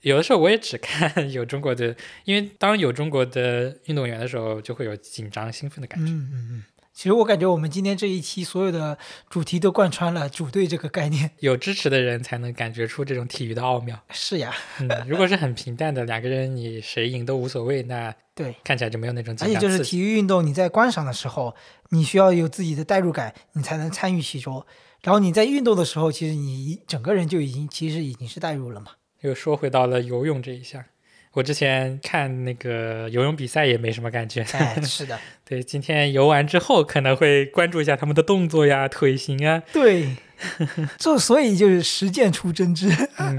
有的时候我也只看 有中国的，因为当有中国的运动员的时候，就会有紧张兴奋的感觉。嗯嗯嗯。其实我感觉我们今天这一期所有的主题都贯穿了主队这个概念。有支持的人才能感觉出这种体育的奥妙。是呀，嗯，如果是很平淡的两个人，你谁赢都无所谓，那对。看起来就没有那种而且就是。体育运动，你在观赏的时候，你需要有自己的代入感，你才能参与其中。然后你在运动的时候，其实你整个人就已经其实已经是代入了嘛。又说回到了游泳这一项，我之前看那个游泳比赛也没什么感觉。哎，是的，对，今天游完之后可能会关注一下他们的动作呀、腿型啊。对，这所以就是实践出真知。嗯，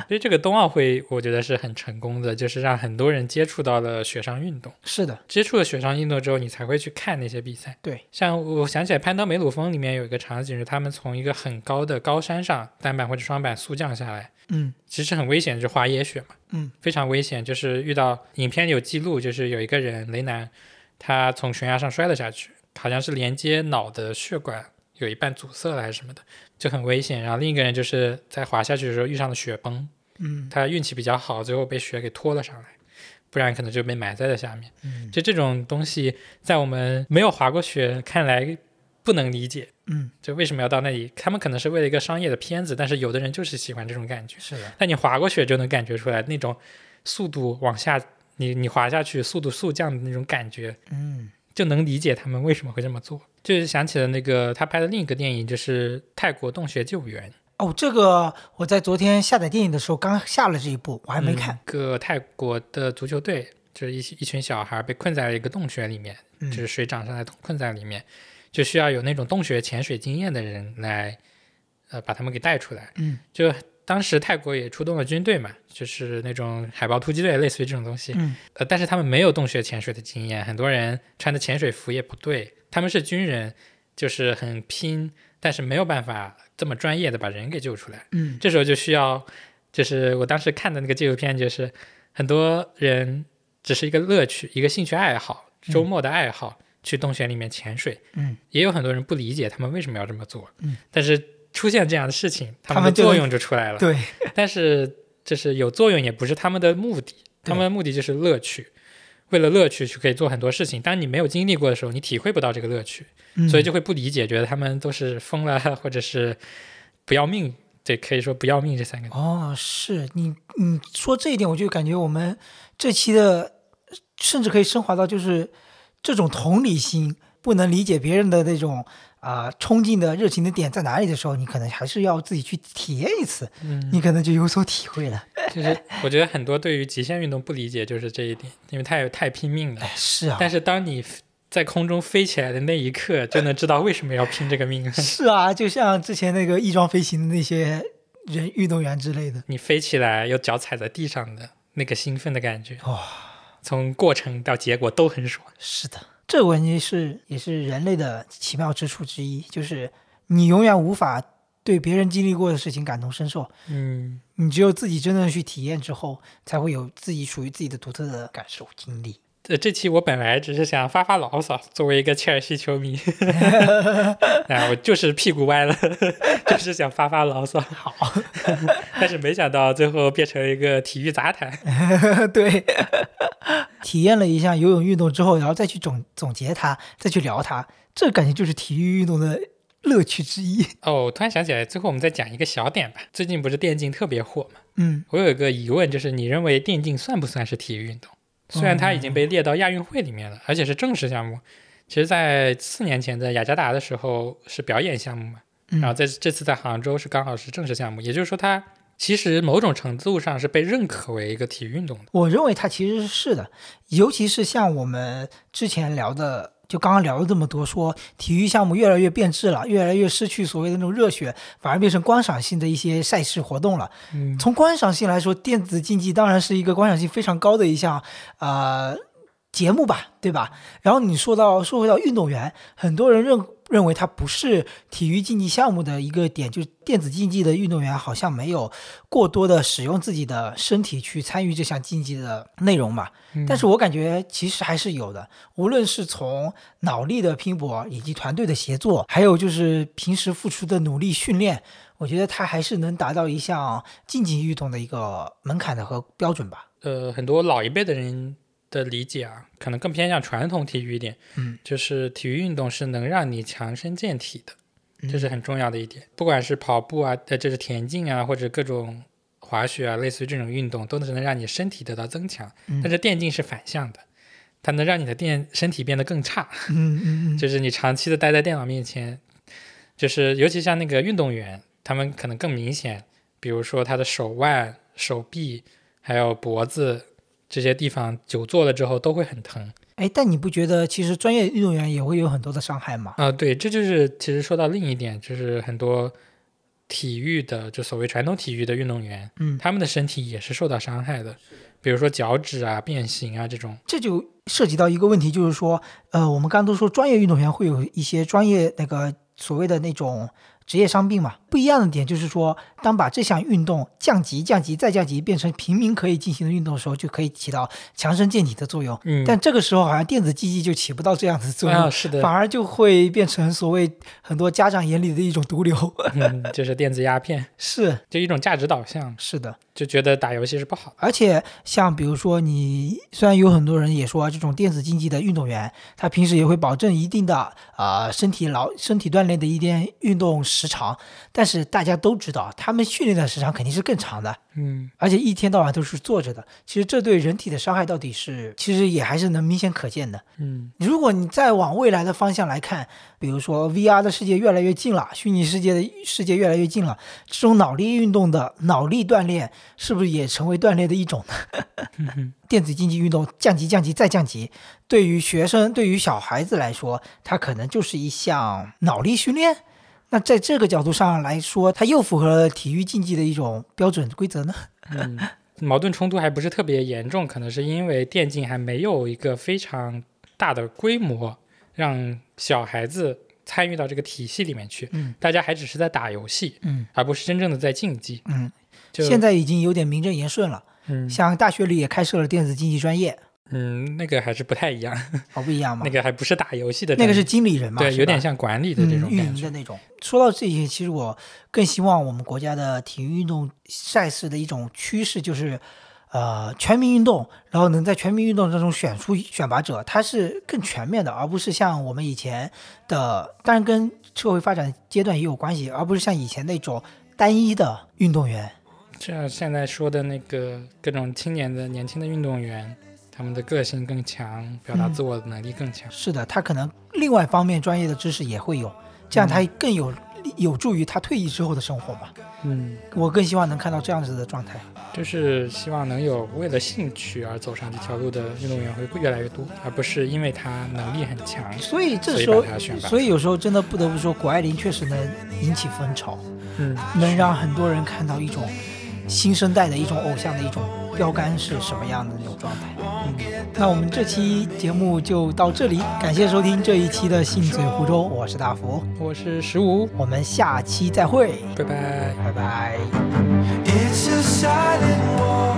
所以这个冬奥会我觉得是很成功的，就是让很多人接触到了雪上运动。是的，接触了雪上运动之后，你才会去看那些比赛。对，像我想起来，攀登梅鲁峰里面有一个场景是他们从一个很高的高山上单板或者双板速降下来，嗯其实很危险，就是滑野雪嘛。嗯非常危险，就是遇到影片有记录，就是有一个人雷南，他从悬崖上摔了下去，好像是连接脑的血管有一半阻塞了还是什么的，就很危险。然后另一个人就是在滑下去的时候遇上了雪崩，嗯他运气比较好，最后被雪给拖了上来，不然可能就被埋在了下面。嗯就这种东西，在我们没有滑过雪看来不能理解。嗯，就为什么要到那里？他们可能是为了一个商业的片子，但是有的人就是喜欢这种感觉。是的，但你滑过雪就能感觉出来那种速度往下，你你滑下去速度速降的那种感觉，嗯就能理解他们为什么会这么做。就是想起了那个他拍的另一个电影，就是《泰国洞穴救援》，哦，这个我在昨天下载电影的时候刚下了这一部，我还没看。嗯个泰国的足球队，就是一一群小孩被困在了一个洞穴里面，嗯就是水涨上来困在里面，就需要有那种洞穴潜水经验的人来，呃，把他们给带出来。嗯就当时泰国也出动了军队嘛，就是那种海豹突击队，类似于这种东西。嗯呃，但是他们没有洞穴潜水的经验，很多人穿的潜水服也不对，他们是军人，就是很拼，但是没有办法这么专业的把人给救出来。嗯这时候就需要，就是我当时看的那个纪录片，就是很多人只是一个乐趣，一个兴趣爱好，周末的爱好，去洞穴里面潜水。嗯，也有很多人不理解他们为什么要这么做。嗯，但是出现这样的事情，他们的作用就出来了。对，但是就是有作用也不是他们的目的，他们的目的就是乐趣。为了乐趣去可以做很多事情，当你没有经历过的时候，你体会不到这个乐趣，嗯所以就会不理解，觉得他们都是疯了，或者是不要命。对，可以说不要命这三个字。哦，是你你说这一点，我就感觉我们这期的甚至可以升华到就是这种同理心，不能理解别人的那种啊、冲劲的热情的点在哪里的时候，你可能还是要自己去体验一次，嗯，你可能就有所体会了。就是 我觉得很多对于极限运动不理解就是这一点，因为太太拼命了。哎，是啊，但是当你在空中飞起来的那一刻，就能知道为什么要拼这个命了。是啊，就像之前那个翼装飞行的那些人运动员之类的，你飞起来，又脚踩在地上的那个兴奋的感觉，哇、从过程到结果都很爽。是的，这个问题是也是人类的奇妙之处之一，就是你永远无法对别人经历过的事情感同身受，嗯，你只有自己真正去体验之后，才会有自己属于自己的独特的感受经历。呃，这期我本来只是想发发牢骚，作为一个切尔西球迷，啊，我就是屁股歪了，就是想发发牢骚。好，但是没想到最后变成了一个体育杂谈。对，体验了一下游泳运动之后，然后再去总总结它，再去聊它，这感觉就是体育运动的乐趣之一。哦，我突然想起来，最后我们再讲一个小点吧。最近不是电竞特别火吗？嗯，我有一个疑问，就是你认为电竞算不算是体育运动？虽然它已经被列到亚运会里面了，而且是正式项目。其实，在四年前在雅加达的时候是表演项目嘛，嗯然后在这次在杭州是刚好是正式项目，也就是说它其实某种程度上是被认可为一个体育运动的。我认为它其实是的，尤其是像我们之前聊的，就刚刚聊了这么多，说体育项目越来越变质了，越来越失去所谓的那种热血，反而变成观赏性的一些赛事活动了。嗯从观赏性来说，电子竞技当然是一个观赏性非常高的一项呃节目吧，对吧？然后你说到说回到运动员，很多人认认为它不是体育竞技项目的一个点，就是电子竞技的运动员好像没有过多的使用自己的身体去参与这项竞技的内容嘛。但是我感觉其实还是有的，无论是从脑力的拼搏，以及团队的协作，还有就是平时付出的努力训练，我觉得它还是能达到一项竞技运动的一个门槛的和标准吧。呃，很多老一辈的人的理解啊，可能更偏向传统体育一点，嗯，就是体育运动是能让你强身健体的，嗯这是很重要的一点。不管是跑步啊，呃，这是田径啊，或者各种滑雪啊，类似于这种运动，都是能让你身体得到增强。嗯但是电竞是反向的，它能让你的电身体变得更差，嗯嗯嗯，就是你长期的待在电脑面前，就是尤其像那个运动员，他们可能更明显，比如说他的手腕、手臂还有脖子这些地方久坐了之后都会很疼哎，但你不觉得其实专业运动员也会有很多的伤害吗？啊、对，这就是其实说到另一点，就是很多体育的就所谓传统体育的运动员，嗯，他们的身体也是受到伤害的，比如说脚趾啊变形啊这种。这就涉及到一个问题，就是说，呃，我们刚刚都说专业运动员会有一些专业那个所谓的那种职业伤病嘛，不一样的点就是说，当把这项运动降级、降级再降级，变成平民可以进行的运动的时候，就可以起到强身健体的作用。嗯，但这个时候好像电子竞技就起不到这样的作用，啊是的反，而就会变成所谓很多家长眼里的一种毒瘤。嗯，就是电子鸦片，是就一种价值导向，是的，就觉得打游戏是不好。而且像比如说你，虽然有很多人也说这种电子竞技的运动员，他平时也会保证一定的啊、呃身体劳身体锻炼的一点运动时长，但是大家都知道，他们训练的时长肯定是更长的，嗯而且一天到晚都是坐着的。其实这对人体的伤害到底是，其实也还是能明显可见的。嗯如果你再往未来的方向来看，比如说 VR 的世界越来越近了，虚拟世界的世界越来越近了，这种脑力运动的脑力锻炼是不是也成为锻炼的一种呢？电子竞技运动降级、降级再降级，对于学生、对于小孩子来说，它可能就是一项脑力训练。那在这个角度上来说，它又符合了体育竞技的一种标准规则呢？嗯，矛盾冲突还不是特别严重，可能是因为电竞还没有一个非常大的规模，让小孩子参与到这个体系里面去。嗯大家还只是在打游戏，嗯而不是真正的在竞技。嗯，现在已经有点名正言顺了，嗯像大学里也开设了电子竞技专业，嗯，那个还是不太一样，哦不一样 吗？那个还不是打游戏的，那个是经理人嘛，对，有点像管理的这种嗯、运。营的那种。说到这些，其实我更希望我们国家的体育运动赛事的一种趋势就是，呃，全民运动，然后能在全民运动当中选出选拔者，它是更全面的，而不是像我们以前的，当然跟社会发展阶段也有关系，而不是像以前那种单一的运动员。这样现在说的那个各种青年的年轻的运动员，他们的个性更强，表达嗯自我的能力更强。是的，他可能另外方面专业的知识也会有，这样他更有有助于他退役之后的生活嘛。嗯，我更希望能看到这样子的状态。就是希望能有为了兴趣而走上这条路的运动员会越来越多，而不是因为他能力很强，所以这时候。所以有时候真的不得不说，谷爱凌确实能引起风潮，嗯，能让很多人看到一种新生代的一种偶像的一种标杆是什么样的那种状态。嗯那我们这期节目就到这里，感谢收听这一期的信嘴湖州，我是大福，我是十五，我们下期再会，拜拜。拜拜。It's a silent war